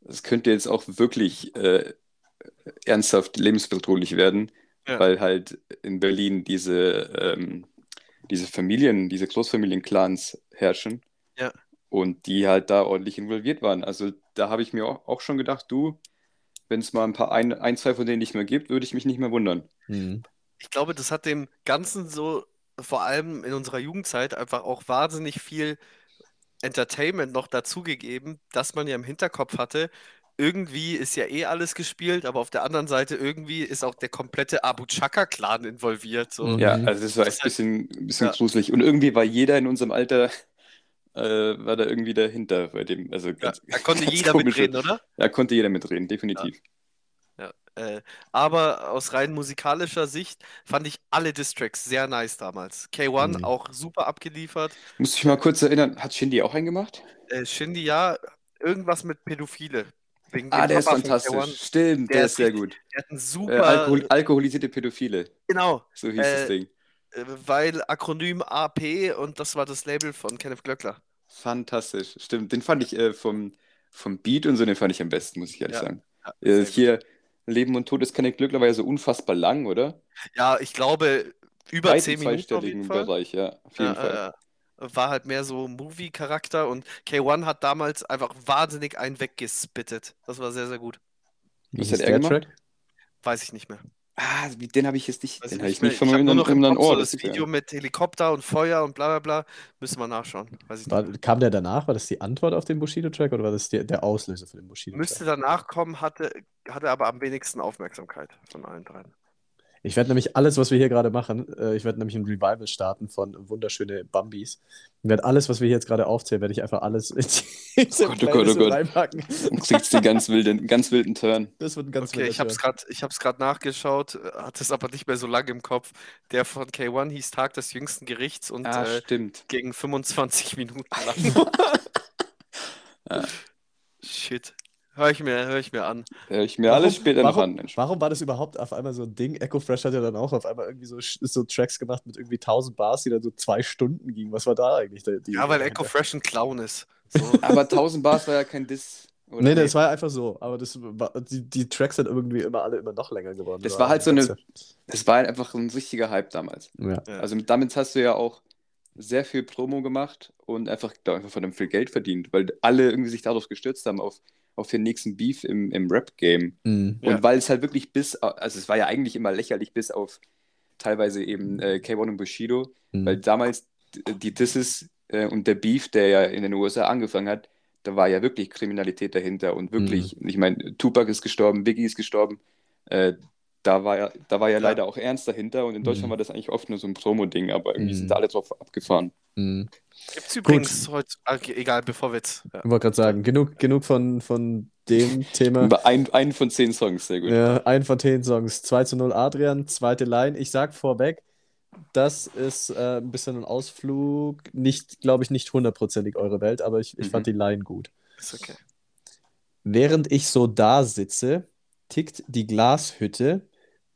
das könnte jetzt auch wirklich äh, ernsthaft lebensbedrohlich werden, Ja. weil halt in Berlin diese, ähm, diese Familien, diese Großfamilienclans herrschen Ja. und die halt da ordentlich involviert waren. Also da habe ich mir auch, auch schon gedacht, du, wenn es mal ein paar, ein, ein, zwei von denen nicht mehr gibt, würde ich mich nicht mehr wundern. Mhm. ich glaube, das hat dem Ganzen so, vor allem in unserer Jugendzeit, einfach auch wahnsinnig viel Entertainment noch dazugegeben, dass man ja im Hinterkopf hatte, irgendwie ist ja eh alles gespielt, aber auf der anderen Seite irgendwie ist auch der komplette Abu Chaka-Clan involviert. So. Mhm. Ja, also das war echt ein bisschen, bisschen Ja. gruselig. Und irgendwie war jeder in unserem Alter, äh, war da irgendwie dahinter bei dem. Also Ja, ganz, da konnte ganz jeder komische- mitreden, oder? Da konnte jeder mitreden, definitiv. Ja, äh, aber aus rein musikalischer Sicht fand ich alle Distracks sehr nice damals. K1 Mhm. auch super abgeliefert. Muss ich mal kurz erinnern, hat Shindy auch einen gemacht? Äh, Shindy, ja, irgendwas mit Pädophile. Wegen Ah, der ist Papa von fantastisch. K1. Stimmt, Der der ist ist sehr richtig- gut. Der hat einen Äh, super, Alkohol alkoholisierte Pädophile, genau, so hieß Äh, das Ding. äh, weil Akronym AP und das war das Label von Kenneth Glöckler. Fantastisch. Stimmt, den fand ich äh, vom, vom Beat und so, den fand ich am besten, muss ich ehrlich Ja, sagen. Ja, Äh, sehr gut. Leben und Tod ist keine Glück, aber ja so unfassbar lang, oder? ja, ich glaube, über Weit 10 im Minuten auf zweistelligen jeden Fall. Bereich, ja, auf jeden Ja, Fall. ja, ja. War halt mehr so Movie-Charakter und K1 hat damals einfach wahnsinnig einen weggespittet. Das war sehr, sehr gut. Wie Was hat er der gemacht? Track? Weiß ich nicht mehr. Ah, wie- den habe ich jetzt nicht, Weiß den ich habe ich nicht von meinem nur noch im Kopf so Ohr. das das ja- Video mit Helikopter und Feuer und bla bla bla. Müssen wir nachschauen. Weiß ich War, kam der danach? War das die Antwort auf den Bushido-Track oder war das der, der Auslöser für den Bushido-Track? Müsste danach kommen, hatte, hatte aber am wenigsten Aufmerksamkeit von allen dreien. Ich werde nämlich alles, was wir hier gerade machen, äh, ich werde nämlich ein Revival starten von Wunderschöne Bambis. Und werde alles, was wir hier jetzt gerade aufzählen, werde ich einfach alles in diese Oh Gott, oh Gott, oh Gott. reinpacken. Du kriegst den ganz wilden, ganz wilden Turn. Das wird ein ganz Okay, wilder ich habe es Turn. gerade ich hab's grad nachgeschaut, äh, hatte es aber nicht mehr so lange im Kopf. Der von K1 hieß Tag des jüngsten Gerichts und Ah, äh, stimmt. ging 25 Minuten lang. Ja. Shit. Hör ich mir, hör ich mir an. Hör ich mir alles später warum, an, Mensch. Warum war das überhaupt auf einmal so ein Ding? Echo Fresh hat ja dann auch auf einmal irgendwie so, so Tracks gemacht mit irgendwie 1000 Bars, die dann so zwei Stunden gingen. Was war da eigentlich? Die, die Ja, weil Echo? Fresh ein Clown ist. So. Aber 1000 Bars war ja kein Diss. Oder? Nee, nee, das war ja einfach so. Aber das war, die, die Tracks sind irgendwie immer alle immer noch länger geworden. Das war halt so eine- Das war halt einfach ein richtiger Hype damals. Ja. Ja. Also mit- damit hast du ja auch sehr viel Promo gemacht und einfach, einfach von dem viel Geld verdient, weil alle irgendwie sich darauf gestürzt haben, auf, auf den nächsten Beef im, im Rap-Game. Mhm. Ja. Und weil es halt wirklich bis, also es war ja eigentlich immer lächerlich, bis auf teilweise eben äh, K1 und Bushido, Mhm. weil damals die Disses äh, und der Beef, der ja in den USA angefangen hat, da war ja wirklich Kriminalität dahinter und wirklich, ich meine, Tupac ist gestorben, Biggie ist gestorben, äh, da war ja, da war ja Klar. leider auch Ernst dahinter und in Deutschland Mhm. war das eigentlich oft nur so ein Promo-Ding, aber irgendwie Mhm. sind da alle drauf abgefahren. Mhm. Gibt es übrigens heute, ah, okay, egal, bevor wir jetzt. Ja. Ich wollte gerade sagen, genug, genug von, von dem Thema. Über ein, einen von zehn Songs, sehr gut. Ja, ein von zehn Songs. 2 zu 0 Adrian, zweite Line. Ich sag vorweg, das ist äh, ein bisschen ein Ausflug. Nicht, glaube ich, nicht hundertprozentig eure Welt, aber ich, ich Mhm. fand die Line gut. Ist okay. Während ich so da sitze, tickt die Glashütte.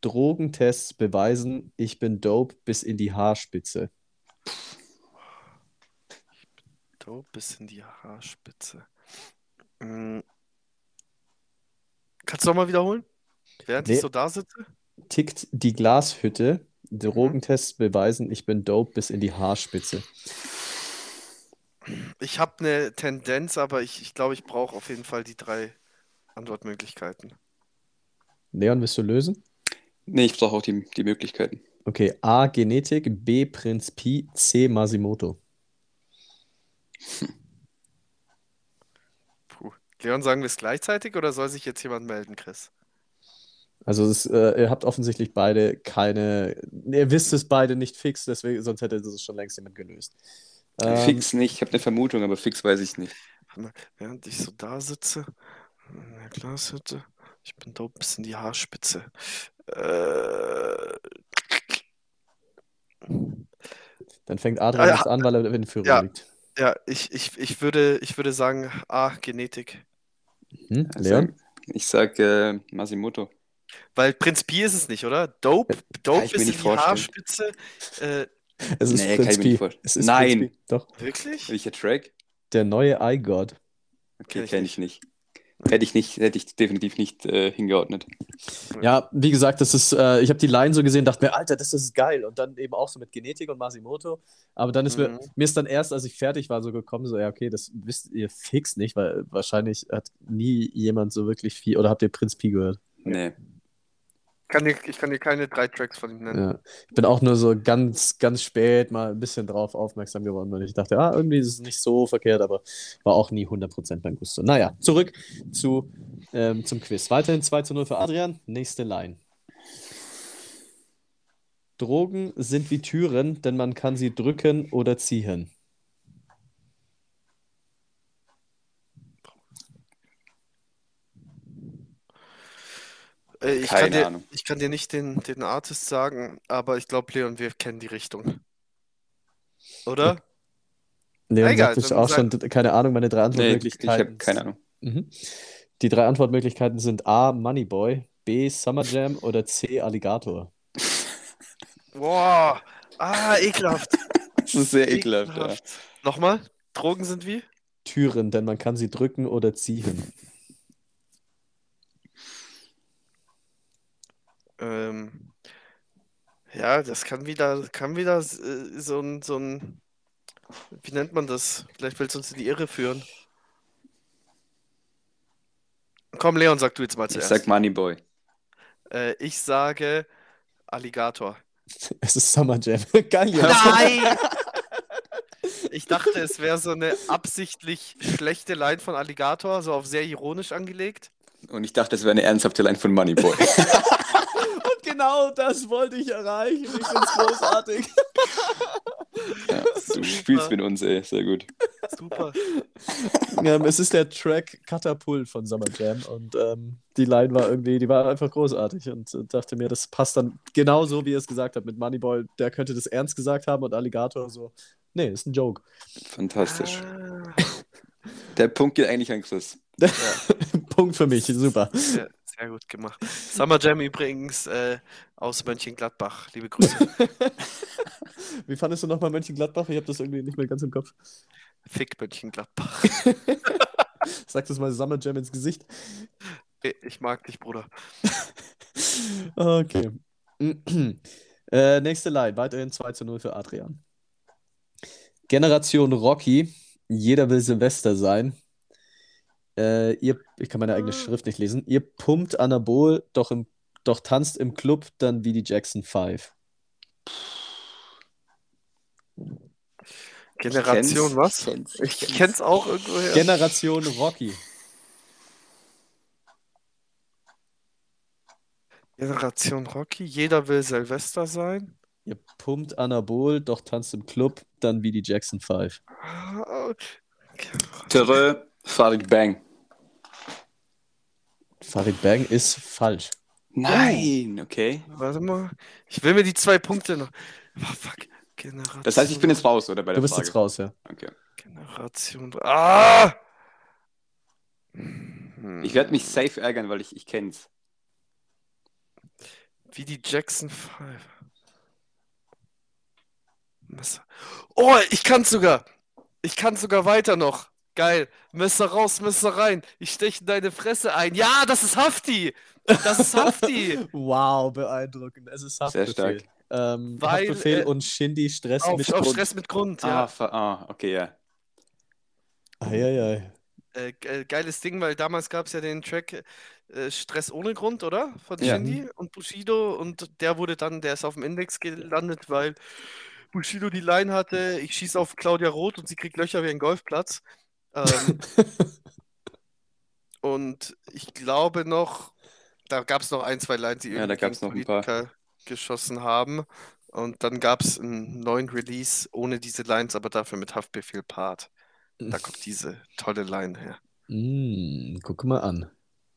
Drogentests beweisen, ich bin dope bis in die Haarspitze. Dope bis in die Haarspitze. Mm. Kannst du nochmal wiederholen? Während Nee. ich so da sitze? Tickt die Glashütte. Drogentests beweisen, ich bin dope bis in die Haarspitze. Ich habe eine Tendenz, aber ich, ich glaube, ich brauche auf jeden Fall die drei Antwortmöglichkeiten. Leon, willst du lösen? Nee, ich brauche auch die, die Möglichkeiten. Okay, A. Genetik, B. Prinz Pi, C. Masimoto. Puh. Leon, sagen wir es gleichzeitig oder soll sich jetzt jemand melden, Chris? Also es, äh, ihr habt offensichtlich beide keine, ihr wisst es beide nicht fix, deswegen, sonst hätte es schon längst jemand gelöst. Ähm, Fix nicht, ich habe eine Vermutung, aber fix weiß ich nicht. Während ich so da sitze, in der Glashütte, ich bin dope bis in die Haarspitze. Äh, Dann fängt Adrian Ah, ja. jetzt an, weil er in Führung Ja. liegt. ja, ich, ich, ich, würde, ich würde sagen, A, Genetik. Hm? Leon? Ich sag äh, Masimoto. Weil Prinz Pi ist es nicht, oder? Dope, Dope bis in nicht die vorstellen. Haarspitze. Äh, Es ist Nee, kann Prinz ich mir nicht Pi. vorstellen. Es ist Nein. Doch. wirklich? Welcher Track? Der neue iGod. Okay, Kenn ich kenne ich nicht. Hätte ich nicht, hätte ich definitiv nicht äh, hingeordnet. Ja, wie gesagt, das ist, äh, ich habe die Line so gesehen, dachte mir, Alter, das ist geil. Und dann eben auch so mit Genetik und Masimoto. Aber dann ist mir, Mhm. mir ist dann erst, als ich fertig war, so gekommen, so, ja, okay, das wisst ihr fix nicht, weil wahrscheinlich hat nie jemand so wirklich viel, oder habt ihr Prinz Pi gehört? Nee. Kann dir, ich kann dir keine drei Tracks von ihm nennen. Ja. Ich bin auch nur so ganz, ganz spät mal ein bisschen drauf aufmerksam geworden, weil ich dachte, ah, irgendwie ist es nicht so verkehrt, aber war auch nie 100% mein Gusto. Naja, zurück zu, ähm, zum Quiz. Weiterhin 2 zu 0 für Adrian. Nächste Line. Drogen sind wie Türen, denn man kann sie drücken oder ziehen. Äh, ich, Keine kann dir, Ahnung. ich kann dir nicht den, den Artist sagen, aber ich glaube, Leon, wir kennen die Richtung. Oder? Leon Egal, sagt dann auch schon, keine Ahnung, meine drei Nee, ich Antwortmöglichkeiten. habe keine Ahnung. Mhm. Die drei Antwortmöglichkeiten sind A. Moneyboy, B. Summer Jam oder C. Alligator. Boah, ah, ekelhaft. Das ist sehr ekelhaft. Ja. Nochmal? Drogen sind wie? Türen, denn man kann sie drücken oder ziehen. Ähm, ja, das kann wieder, kann wieder äh, so ein, so ein, wie nennt man das? Vielleicht willst du uns in die Irre führen. Komm, Leon, sag du jetzt mal Ich zuerst. sag Moneyboy. Äh, ich sage Alligator. Es ist Summer Jam. Geil, Jungs. Nein! Ich dachte, es wäre so eine absichtlich schlechte Line von Alligator, so auf sehr ironisch angelegt. Und ich dachte, das wäre eine ernsthafte Line von Moneyboy. Und genau das wollte ich erreichen. Ich finde es großartig. ja, du spielst mit uns, ey. Sehr gut. Super. ähm, es ist der Track Katapult von Summer Jam und ähm, die Line war irgendwie, die war einfach großartig und äh, dachte mir, das passt dann genauso, wie ihr es gesagt habt mit Moneyboy. Der könnte das ernst gesagt haben und Alligator so. Nee, ist ein Joke. Fantastisch. Ah, Der Punkt geht eigentlich an Chris. Punkt für mich, super. sehr, sehr gut gemacht. Summer Jam übrigens äh, aus Mönchengladbach. Liebe Grüße. Wie fandest du nochmal Mönchengladbach? Ich habe das irgendwie nicht mehr ganz im Kopf. Fick Mönchengladbach. Sag das mal Summer Jam ins Gesicht. Ich mag dich, Bruder. Okay. äh, nächste Line, weiterhin 2 zu 0 für Adrian. Generation Rocky, jeder will Silvester sein. Äh, ihr, ich kann meine eigene Schrift nicht lesen. Ihr pumpt Anabol, doch, im, doch tanzt im Club dann wie die Jackson 5. Generation kenn's, was? ich kenn's, ich Ich kenn's. kenn's auch irgendwoher. Generation Rocky. Generation Rocky, jeder will Silvester sein. Ihr pumpt Anabol, doch tanzt im Club dann wie die Jackson 5. Ah, Terrö, Farid Bang. Farid Bang ist falsch. Nein, okay. Warte mal. Ich will mir die zwei Punkte noch. Oh, fuck. Generation. Das heißt, ich bin jetzt raus, oder? Bei Du der bist Frage. jetzt raus, ja. Okay. Generation. Ah! Hm. Ich werde mich safe ärgern, weil ich, ich kenn's. Wie die Jackson 5. Messer. Oh, ich kann's sogar. Ich kann sogar weiter noch. Geil. Messer raus, Messer rein. Ich steche in deine Fresse ein. Ja, das ist Hafti. Das ist Hafti. Wow, beeindruckend. Es ist Sehr Haftbefehl. stark. Ähm, Weil, Haftbefehl äh, und Shindy Stress auf, mit auf Grund. Stress mit Grund, Ah, ja. fa- ah, okay, ja. Eieiei. Äh, ge- geiles Ding, weil damals gab es ja den Track äh, Stress ohne Grund, oder? Von Ja. Shindy und Bushido. Und der wurde dann, der ist auf dem Index gelandet, weil Bushido die Line hatte, ich schieße auf Claudia Roth und sie kriegt Löcher wie ein Golfplatz. Ähm, und ich glaube noch, da gab es noch ein, zwei Lines, die Ja, da irgendwie paar. Politiker geschossen haben. Und dann gab es einen neuen Release ohne diese Lines, aber dafür mit Haftbefehl Part. Da kommt diese tolle Line her. Mm, guck mal an.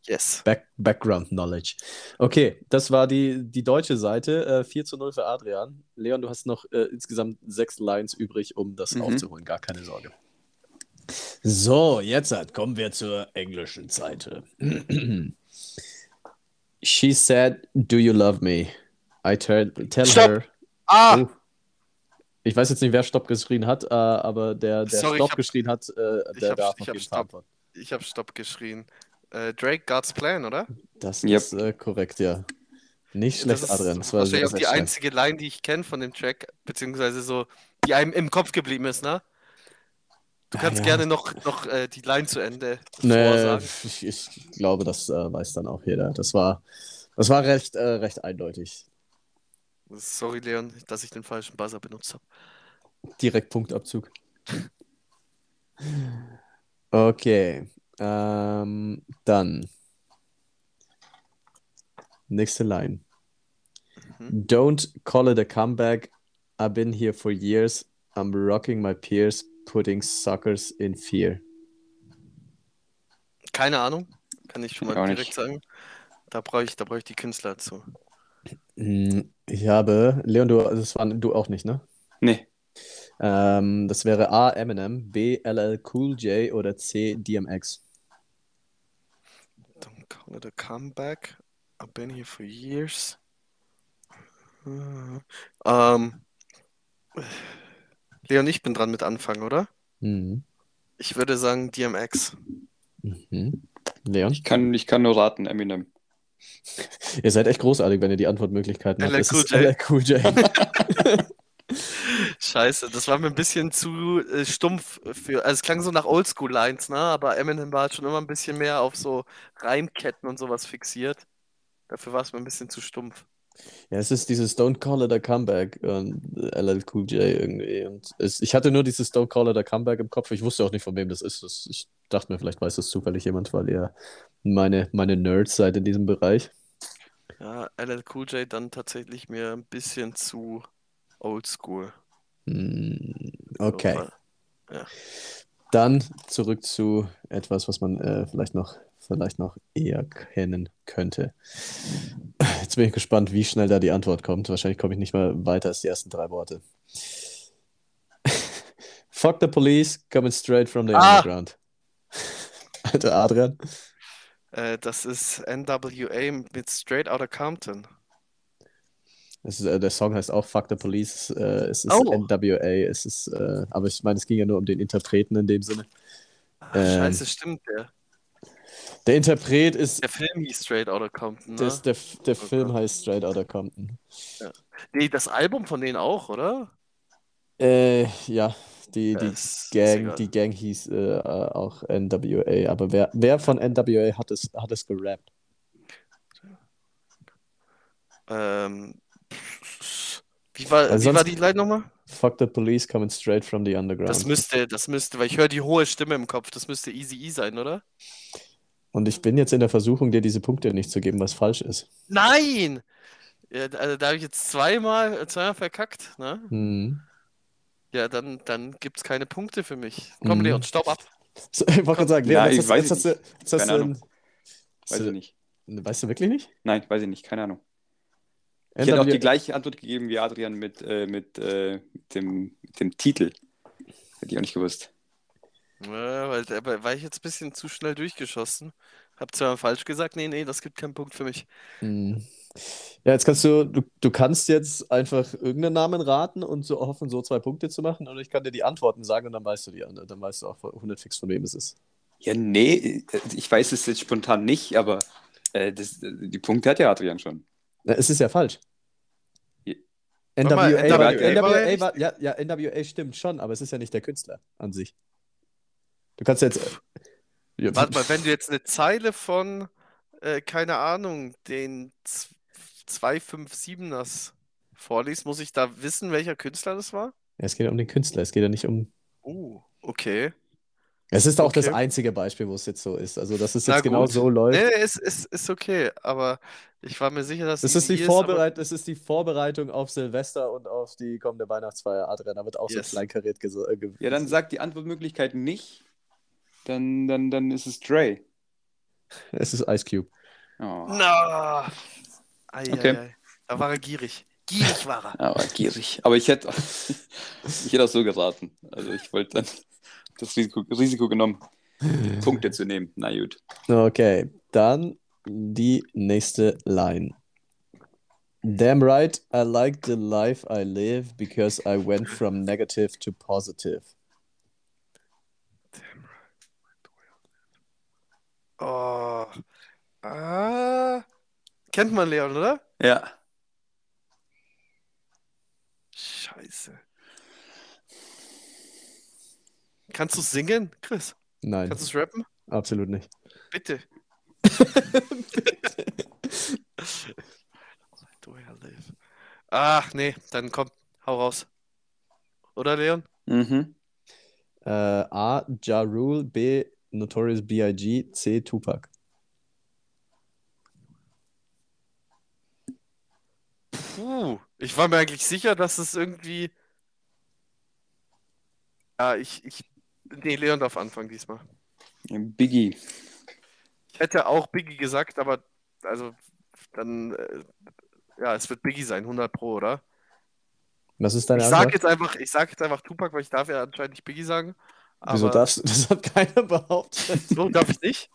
Yes. Back Background Knowledge. Okay, das war die, die deutsche Seite. Äh, 4 zu 0 für Adrian. Leon, du hast noch äh, insgesamt sechs Lines übrig, um das Mhm. aufzuholen. Gar keine Sorge. So, jetzt halt, kommen wir zur englischen Seite. She said, Do you love me? I tell, tell Stopp! her. Ah! Oh. Ich weiß jetzt nicht, wer Stopp geschrien hat, äh, aber der, der Sorry, Stopp hab- geschrien hat, äh, ich der hab- darf ich auf jeden Fall Stopp. Ich habe Stopp geschrien. Äh, Drake, God's Plan, oder? Das Yep. ist äh, korrekt, ja. Nicht schlecht, das ist Adrian. Das war wahrscheinlich auch die einzige Line, die ich kenne von dem Track, beziehungsweise so, die einem im Kopf geblieben ist, ne? Du Ah, kannst ja. gerne noch, noch äh, die Line zu Ende Nee, vorsagen. ich, ich glaube, das äh, weiß dann auch jeder. Das war, das war recht, äh, recht eindeutig. Sorry, Leon, dass ich den falschen Buzzer benutzt habe. Direkt Punktabzug. Okay. Ähm, dann. Nächste Line. Mhm. Don't call it a comeback. I've been here for years. I'm rocking my peers, putting suckers in fear. Keine Ahnung, kann ich schon mal direkt nicht. sagen. Da brauche ich, da brauche ich die Künstler zu. Hm, Ich habe, Leon, du, das war du auch nicht, ne? Nee. Ähm, das wäre A. Eminem, B. LL Cool J oder C. DMX. Don't call it a comeback. I've been here for years. Äh, Ähm, Leon, ich bin dran mit Anfang, oder? Mhm. Ich würde sagen DMX. Mhm. Leon? Ich kann, ich kann nur raten, Eminem. Ihr seid echt großartig, wenn ihr die Antwortmöglichkeiten habt. Es ist. LL Cool J. Scheiße, das war mir ein bisschen zu äh, stumpf für. Also es klang so nach Oldschool-Lines, ne? Aber Eminem war halt schon immer ein bisschen mehr auf so Reimketten und sowas fixiert. Dafür war es mir ein bisschen zu stumpf. Ja, es ist dieses Don't Call It a Comeback und LL Cool J irgendwie. Und es, ich hatte nur dieses Don't Call It a Comeback im Kopf. Ich wusste auch nicht, von wem das ist. Das, ich dachte mir, vielleicht weiß das zufällig jemand, weil ihr meine, meine Nerds seid in diesem Bereich. Ja, LL Cool J dann tatsächlich mir ein bisschen zu oldschool. Hm, So, okay. weil- Dann zurück zu etwas, was man äh, vielleicht noch, vielleicht noch eher kennen könnte. Jetzt bin ich gespannt, wie schnell da die Antwort kommt. Wahrscheinlich komme ich nicht mal weiter als die ersten drei Worte. Fuck the police, coming straight from the Ah! underground. Alter Adrian. Äh, das ist NWA mit Straight Outta Compton. Es ist, äh, der Song heißt auch Fuck the Police. Äh, es ist Oh. NWA. Es ist, äh, aber ich meine, es ging ja nur um den Interpreten in dem Sinne. Ah, Ähm. Scheiße, stimmt. Der, Der Interpret ist, der Film hieß Straight Outta Compton, ne? das, der, der Oh Film heißt Straight Outta Compton. Nee, das Album von denen auch, oder? Äh, ja, die, Ja, die Gang, die Gang hieß äh, auch NWA, aber wer, wer von NWA hat es, hat es gerappt? Ähm, wie war, Weil wie war die Line nochmal? Fuck the police coming straight from the Das underground. müsste, das müsste, weil ich höre die hohe Stimme im Kopf, das müsste Easy E sein, oder? Und ich bin jetzt in der Versuchung, dir diese Punkte nicht zu geben, was falsch ist. Nein! Ja, also da habe ich jetzt zweimal, zweimal verkackt, ne? Hm. Ja, dann, dann gibt es keine Punkte für mich. Komm, Mhm. Leon, stopp ab. So, ich wollte gerade sagen, Ja, Leon, ich jetzt, weiß hast, jetzt, hast, du, jetzt hast Keine du Ahnung. ein, Weiß ich nicht. Weißt du wirklich nicht? Nein, weiß ich nicht, keine Ahnung. Ich hätte auch die gleiche Antwort gegeben wie Adrian mit, äh, mit, äh, mit, dem, mit dem Titel. Hätte ich auch nicht gewusst. Ja, weil da war ich jetzt ein bisschen zu schnell durchgeschossen. Hab zwar falsch gesagt, nee, nee, das gibt keinen Punkt für mich. Hm. Ja, jetzt kannst du, du, du kannst jetzt einfach irgendeinen Namen raten und so hoffen, so zwei Punkte zu machen. Und ich kann dir die Antworten sagen und dann weißt du die, dann weißt du auch 100 fix, von wem es ist. Ja, nee, äh, ich weiß es jetzt spontan nicht, aber äh, das, äh, die Punkte hat ja Adrian schon. Na, Es ist ja falsch. Ja. NWA, mal, war, NWA ja NWA, nicht- war, ja, ja, NWA stimmt schon, aber es ist ja nicht der Künstler an sich. Du kannst jetzt. Ja, Warte mal, wenn du jetzt eine Zeile von, äh, keine Ahnung, den Z- 257ers vorliest, muss ich da wissen, welcher Künstler das war? Ja, es geht ja um den Künstler, es geht ja nicht um. Oh, okay. Es ist auch das Okay. einzige Beispiel, wo es jetzt so ist. Also, dass es jetzt genau so läuft. Nee, nee, ist, ist, ist okay, aber ich war mir sicher, dass Das ist, die Easy aber- das ist die Vorbereitung auf Silvester und auf die kommende Weihnachtsfeier. Adrian, da wird auch Yes. so kleinkariert ges- äh, Ja, dann sag die Antwortmöglichkeit nicht. Dann, dann, dann ist es Dre. Es ist Ice Cube. Oh, Na! Ei, Okay. ei, ei. Da war er gierig. Gierig war er. aber gierig. Aber ich hätte, ich hätte auch so geraten. Also ich wollte dann das Risiko, Risiko genommen, Punkte zu nehmen. Na gut. Okay, dann die nächste Line. Damn right, I like the life I live because I went from negative to positive. Oh. Ah. Kennt man Leon, oder? Ja. Scheiße. Kannst du singen, Chris? Nein, Kannst du es rappen? absolut nicht. Bitte. Do I live? Ach, nee, dann komm, hau raus. Oder, Leon? Mhm. Äh, A. Ja Rule, B. Notorious B.I.G., C. Tupac. Puh, ich war mir eigentlich sicher, dass es irgendwie. Ja, ich, ich. Nee, Leon darf anfangen diesmal. Biggie. Ich hätte auch Biggie gesagt, aber also dann. Äh, ja, es wird Biggie sein, 100 Pro, oder? Was ist deine Ich sag Antwort? jetzt einfach, ich sag jetzt einfach Tupac, weil ich darf ja anscheinend nicht Biggie sagen. Wieso Aber darfst du? Das hat keiner behauptet. so darf ich nicht.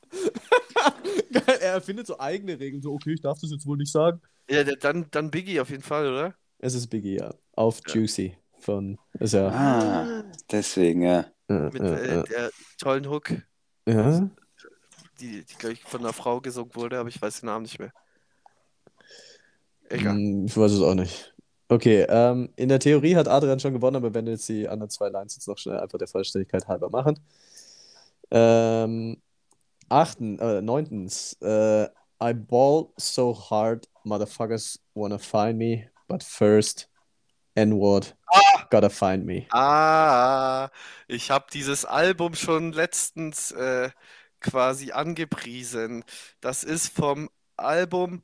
Geil, er erfindet so eigene Regeln. So, okay, ich darf das jetzt wohl nicht sagen. Ja, der- dann, dann Biggie auf jeden Fall, oder? Es ist Biggie, ja. Auf Ja. Juicy von. Ist ja. Ah, deswegen, ja. Mit äh, äh, der tollen Hook, ja. die, die glaube ich, von einer Frau gesungen wurde, aber ich weiß den Namen nicht mehr. Egal. Hm, Ich weiß es auch nicht. Okay, ähm, in der Theorie hat Adrian schon gewonnen, aber wenn wir jetzt die anderen zwei Lines jetzt noch schnell einfach der Vollständigkeit halber machen. Ähm, achten, äh, neuntens, äh, I ball so hard, motherfuckers wanna find me, but first, N-word, gotta find me. Ah, ich habe dieses Album schon letztens äh, quasi angepriesen. Das ist vom Album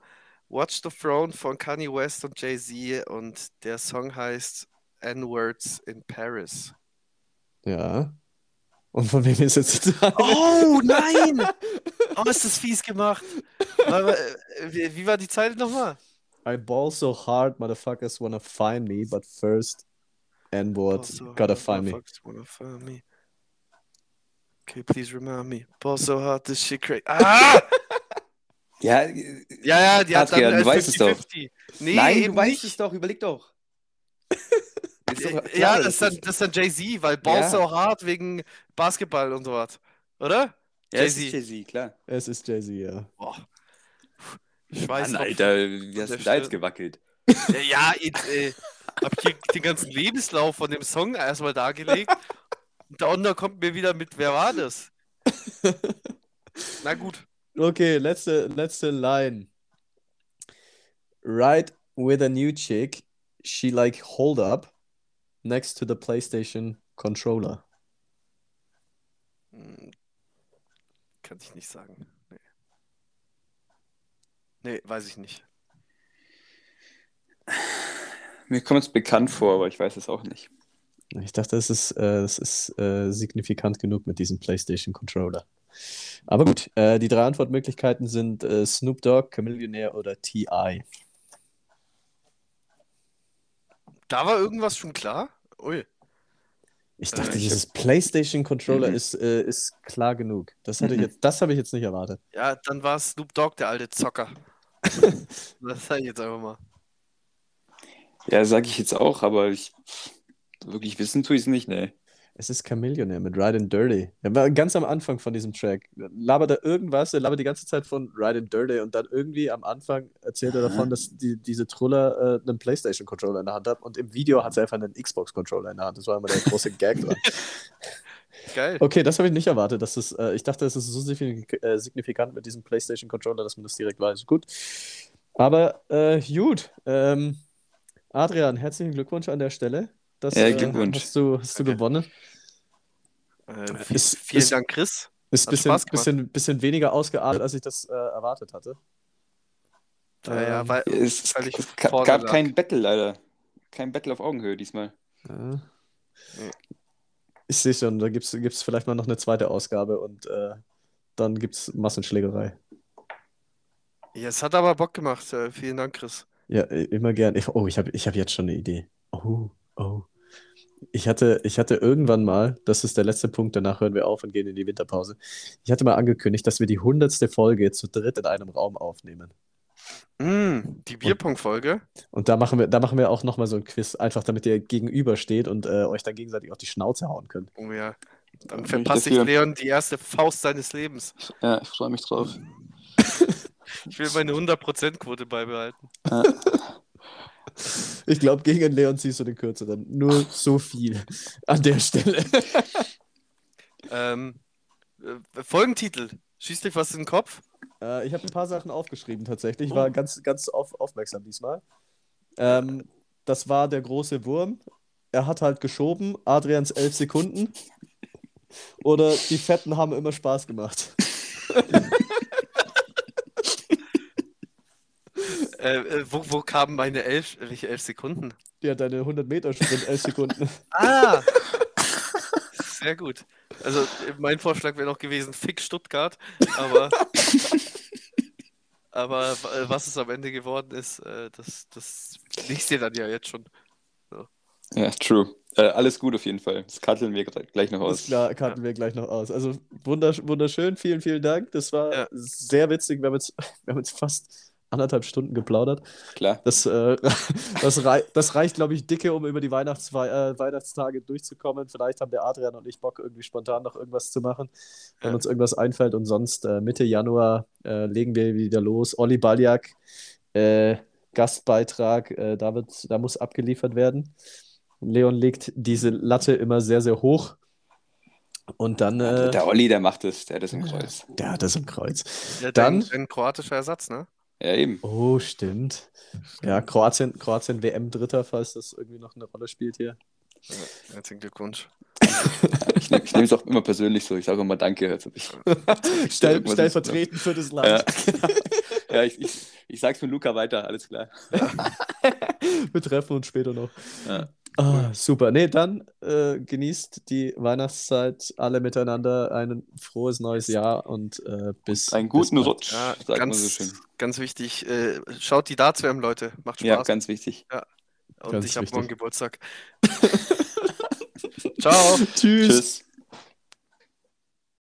Watch the Throne von Kanye West und Jay-Z und der Song heißt N-Words in Paris. Ja. Und von wem ist jetzt? Oh nein! Oh, ist das fies gemacht. Äh, wie, wie war die Zeile nochmal? I ball so hard, motherfuckers wanna find me, but first, N-word, Also, gotta find me. wanna find me. Okay, please remind me. Ball so hard, this shit crazy. Ah! Ja, Ja, ja, die hat dann Adrian, äh, du weißt es doch. 50-50. Nee, nein, du weißt nicht. es doch, überleg doch. Ist doch Ja, klar, das ist dann, das ist dann Jay-Z, weil Ball Ja. so hart wegen Basketball und so was. Oder? Ja, es ist Jay-Z. Jay-Z, klar. Es ist Jay-Z, ja. Boah. Schweiß Mann, auf- Alter, wie hast du da jetzt gewackelt? Ja, ja, jetzt, äh, hab hier den ganzen Lebenslauf von dem Song erstmal dargelegt. Und der Onder kommt mir wieder mit, wer war das? Na gut. Okay, letzte, letzte Line. Right with a new chick, she like hold up next to the PlayStation controller. Hm, Kann ich nicht sagen. Nee. Nee, weiß ich nicht. Mir kommt es bekannt vor, aber ich weiß es auch nicht. Ich dachte, es ist, äh, es ist äh, signifikant genug mit diesem PlayStation Controller. Aber gut, äh, die drei Antwortmöglichkeiten sind äh, Snoop Dogg, Chamillionaire oder T.I. Da war irgendwas schon klar? Ui. Ich Äh, dachte, ich dieses PlayStation Controller Mhm. ist, äh, ist klar genug. Das hätte ich Mhm. jetzt, das habe ich jetzt nicht erwartet. Ja, dann war es Snoop Dogg, der alte Zocker. das sag ich jetzt einfach mal. Ja, sage ich jetzt auch, aber ich wirklich wissen tue ich es nicht, ne. Es ist Chamillionaire mit Ride and Dirty. Er war ganz am Anfang von diesem Track. Labert er irgendwas, er labert die ganze Zeit von Ride and Dirty und dann irgendwie am Anfang erzählt er davon, dass die, diese Truller äh, einen PlayStation-Controller in der Hand hat und im Video hat sie einfach einen Xbox-Controller in der Hand. Das war immer der große Gag dran. Geil. Okay, das habe ich nicht erwartet. Dass das, äh, ich dachte, es ist so äh, signifikant mit diesem PlayStation-Controller, dass man das direkt weiß. Gut. Aber äh, gut. Ähm, Adrian, herzlichen Glückwunsch an der Stelle. Das, Ja, äh, Glückwunsch. hast du, hast du gewonnen. Äh, Ist- vielen ist- Dank, Chris. Ist ein bisschen, bisschen, bisschen weniger ausgeartet, als ich das äh, erwartet hatte. Ja, ja, Ähm, weil, Es, weil ich es gab lag. kein Battle leider. Kein Battle auf Augenhöhe diesmal. Ja. Ich sehe schon, da gibt es vielleicht mal noch eine zweite Ausgabe und äh, dann gibt es Massenschlägerei. Ja, es hat aber Bock gemacht. Äh, vielen Dank, Chris. Ja, immer gern. Ich, oh, ich habe ich hab jetzt schon eine Idee. Oh, oh. Ich hatte, ich hatte irgendwann mal, das ist der letzte Punkt, danach hören wir auf und gehen in die Winterpause. Ich hatte mal angekündigt, dass wir die hundertste Folge zu dritt in einem Raum aufnehmen. Mm, die Bierpong-Folge. Und da machen wir, da machen wir auch nochmal so ein Quiz, einfach damit ihr gegenüber steht und äh, euch dann gegenseitig auf die Schnauze hauen könnt. Oh ja. Dann verpasse ich. Leon die erste Faust seines Lebens. Ja, ich freue mich drauf. Ich will meine 100%-Quote beibehalten. Ja. Ich glaube, gegen Leon ziehst du den kürzeren. Nur so viel an der Stelle. Ähm, äh, Folgentitel. Schießt euch was in den Kopf? Äh, ich habe ein paar Sachen aufgeschrieben tatsächlich. Ich war ganz, ganz auf, aufmerksam diesmal. Ähm, das war der große Wurm. Er hat halt geschoben. Adrians elf Sekunden. Oder die Fetten haben immer Spaß gemacht. Äh, äh, wo, wo kamen meine elf, welche elf Sekunden? Hat deine 100 Meter Sprint elf Sekunden. Ah! Sehr gut. Also, mein Vorschlag wäre noch gewesen, Fick Stuttgart, aber, aber äh, was es am Ende geworden ist, äh, das, das liest ihr dann ja jetzt schon. Ja, true. Äh, alles gut auf jeden Fall. Das karteln wir gleich noch Ist aus. klar, karten wir gleich noch aus. Also wundersch wunderschön, vielen, vielen Dank. Das war Ja. sehr witzig. Wir haben jetzt, wir haben jetzt fast anderthalb Stunden geplaudert. Klar. Das, äh, das, rei das reicht, glaube ich, dicke, um über die Weihnachts äh, Weihnachtstage durchzukommen. Vielleicht haben der Adrian und ich Bock, irgendwie spontan noch irgendwas zu machen, wenn Ja. uns irgendwas einfällt. Und sonst äh, Mitte Januar äh, legen wir wieder los. Olli Baljak, äh, Gastbeitrag, äh, da, wird, da muss abgeliefert werden. Leon legt diese Latte immer sehr, sehr hoch. Und dann, Der, äh, der Olli, der macht das, der hat das im Kreuz. der hat das im Kreuz. Ja, Dann- dein kroatischer Ersatz, ne? Ja, eben. Oh, stimmt. Ja, Kroatien, Kroatien WM Dritter, falls das irgendwie noch eine Rolle spielt hier. Ja, herzlichen Glückwunsch. Ich nehme ich nehme es auch immer persönlich so. Ich sage immer Danke. Also ich, Stell, irgendwas ist- stellvertretend für das ja, Land. genau. ja, ich, ich, ich sag's mit Luca weiter, alles klar. Wir treffen uns später noch. Ja. Ah, super. Nee, dann äh, genießt die Weihnachtszeit alle miteinander. Ein frohes neues Jahr und äh, bis. Einen bis guten bald. Rutsch, Ja, sagt man so ganz, schön. ganz wichtig. Äh, schaut die Darts-WM, Leute. Macht Ja, Spaß. ganz wichtig. Und ganz ich habe morgen Geburtstag. Ciao. Tschüss. Tschüss.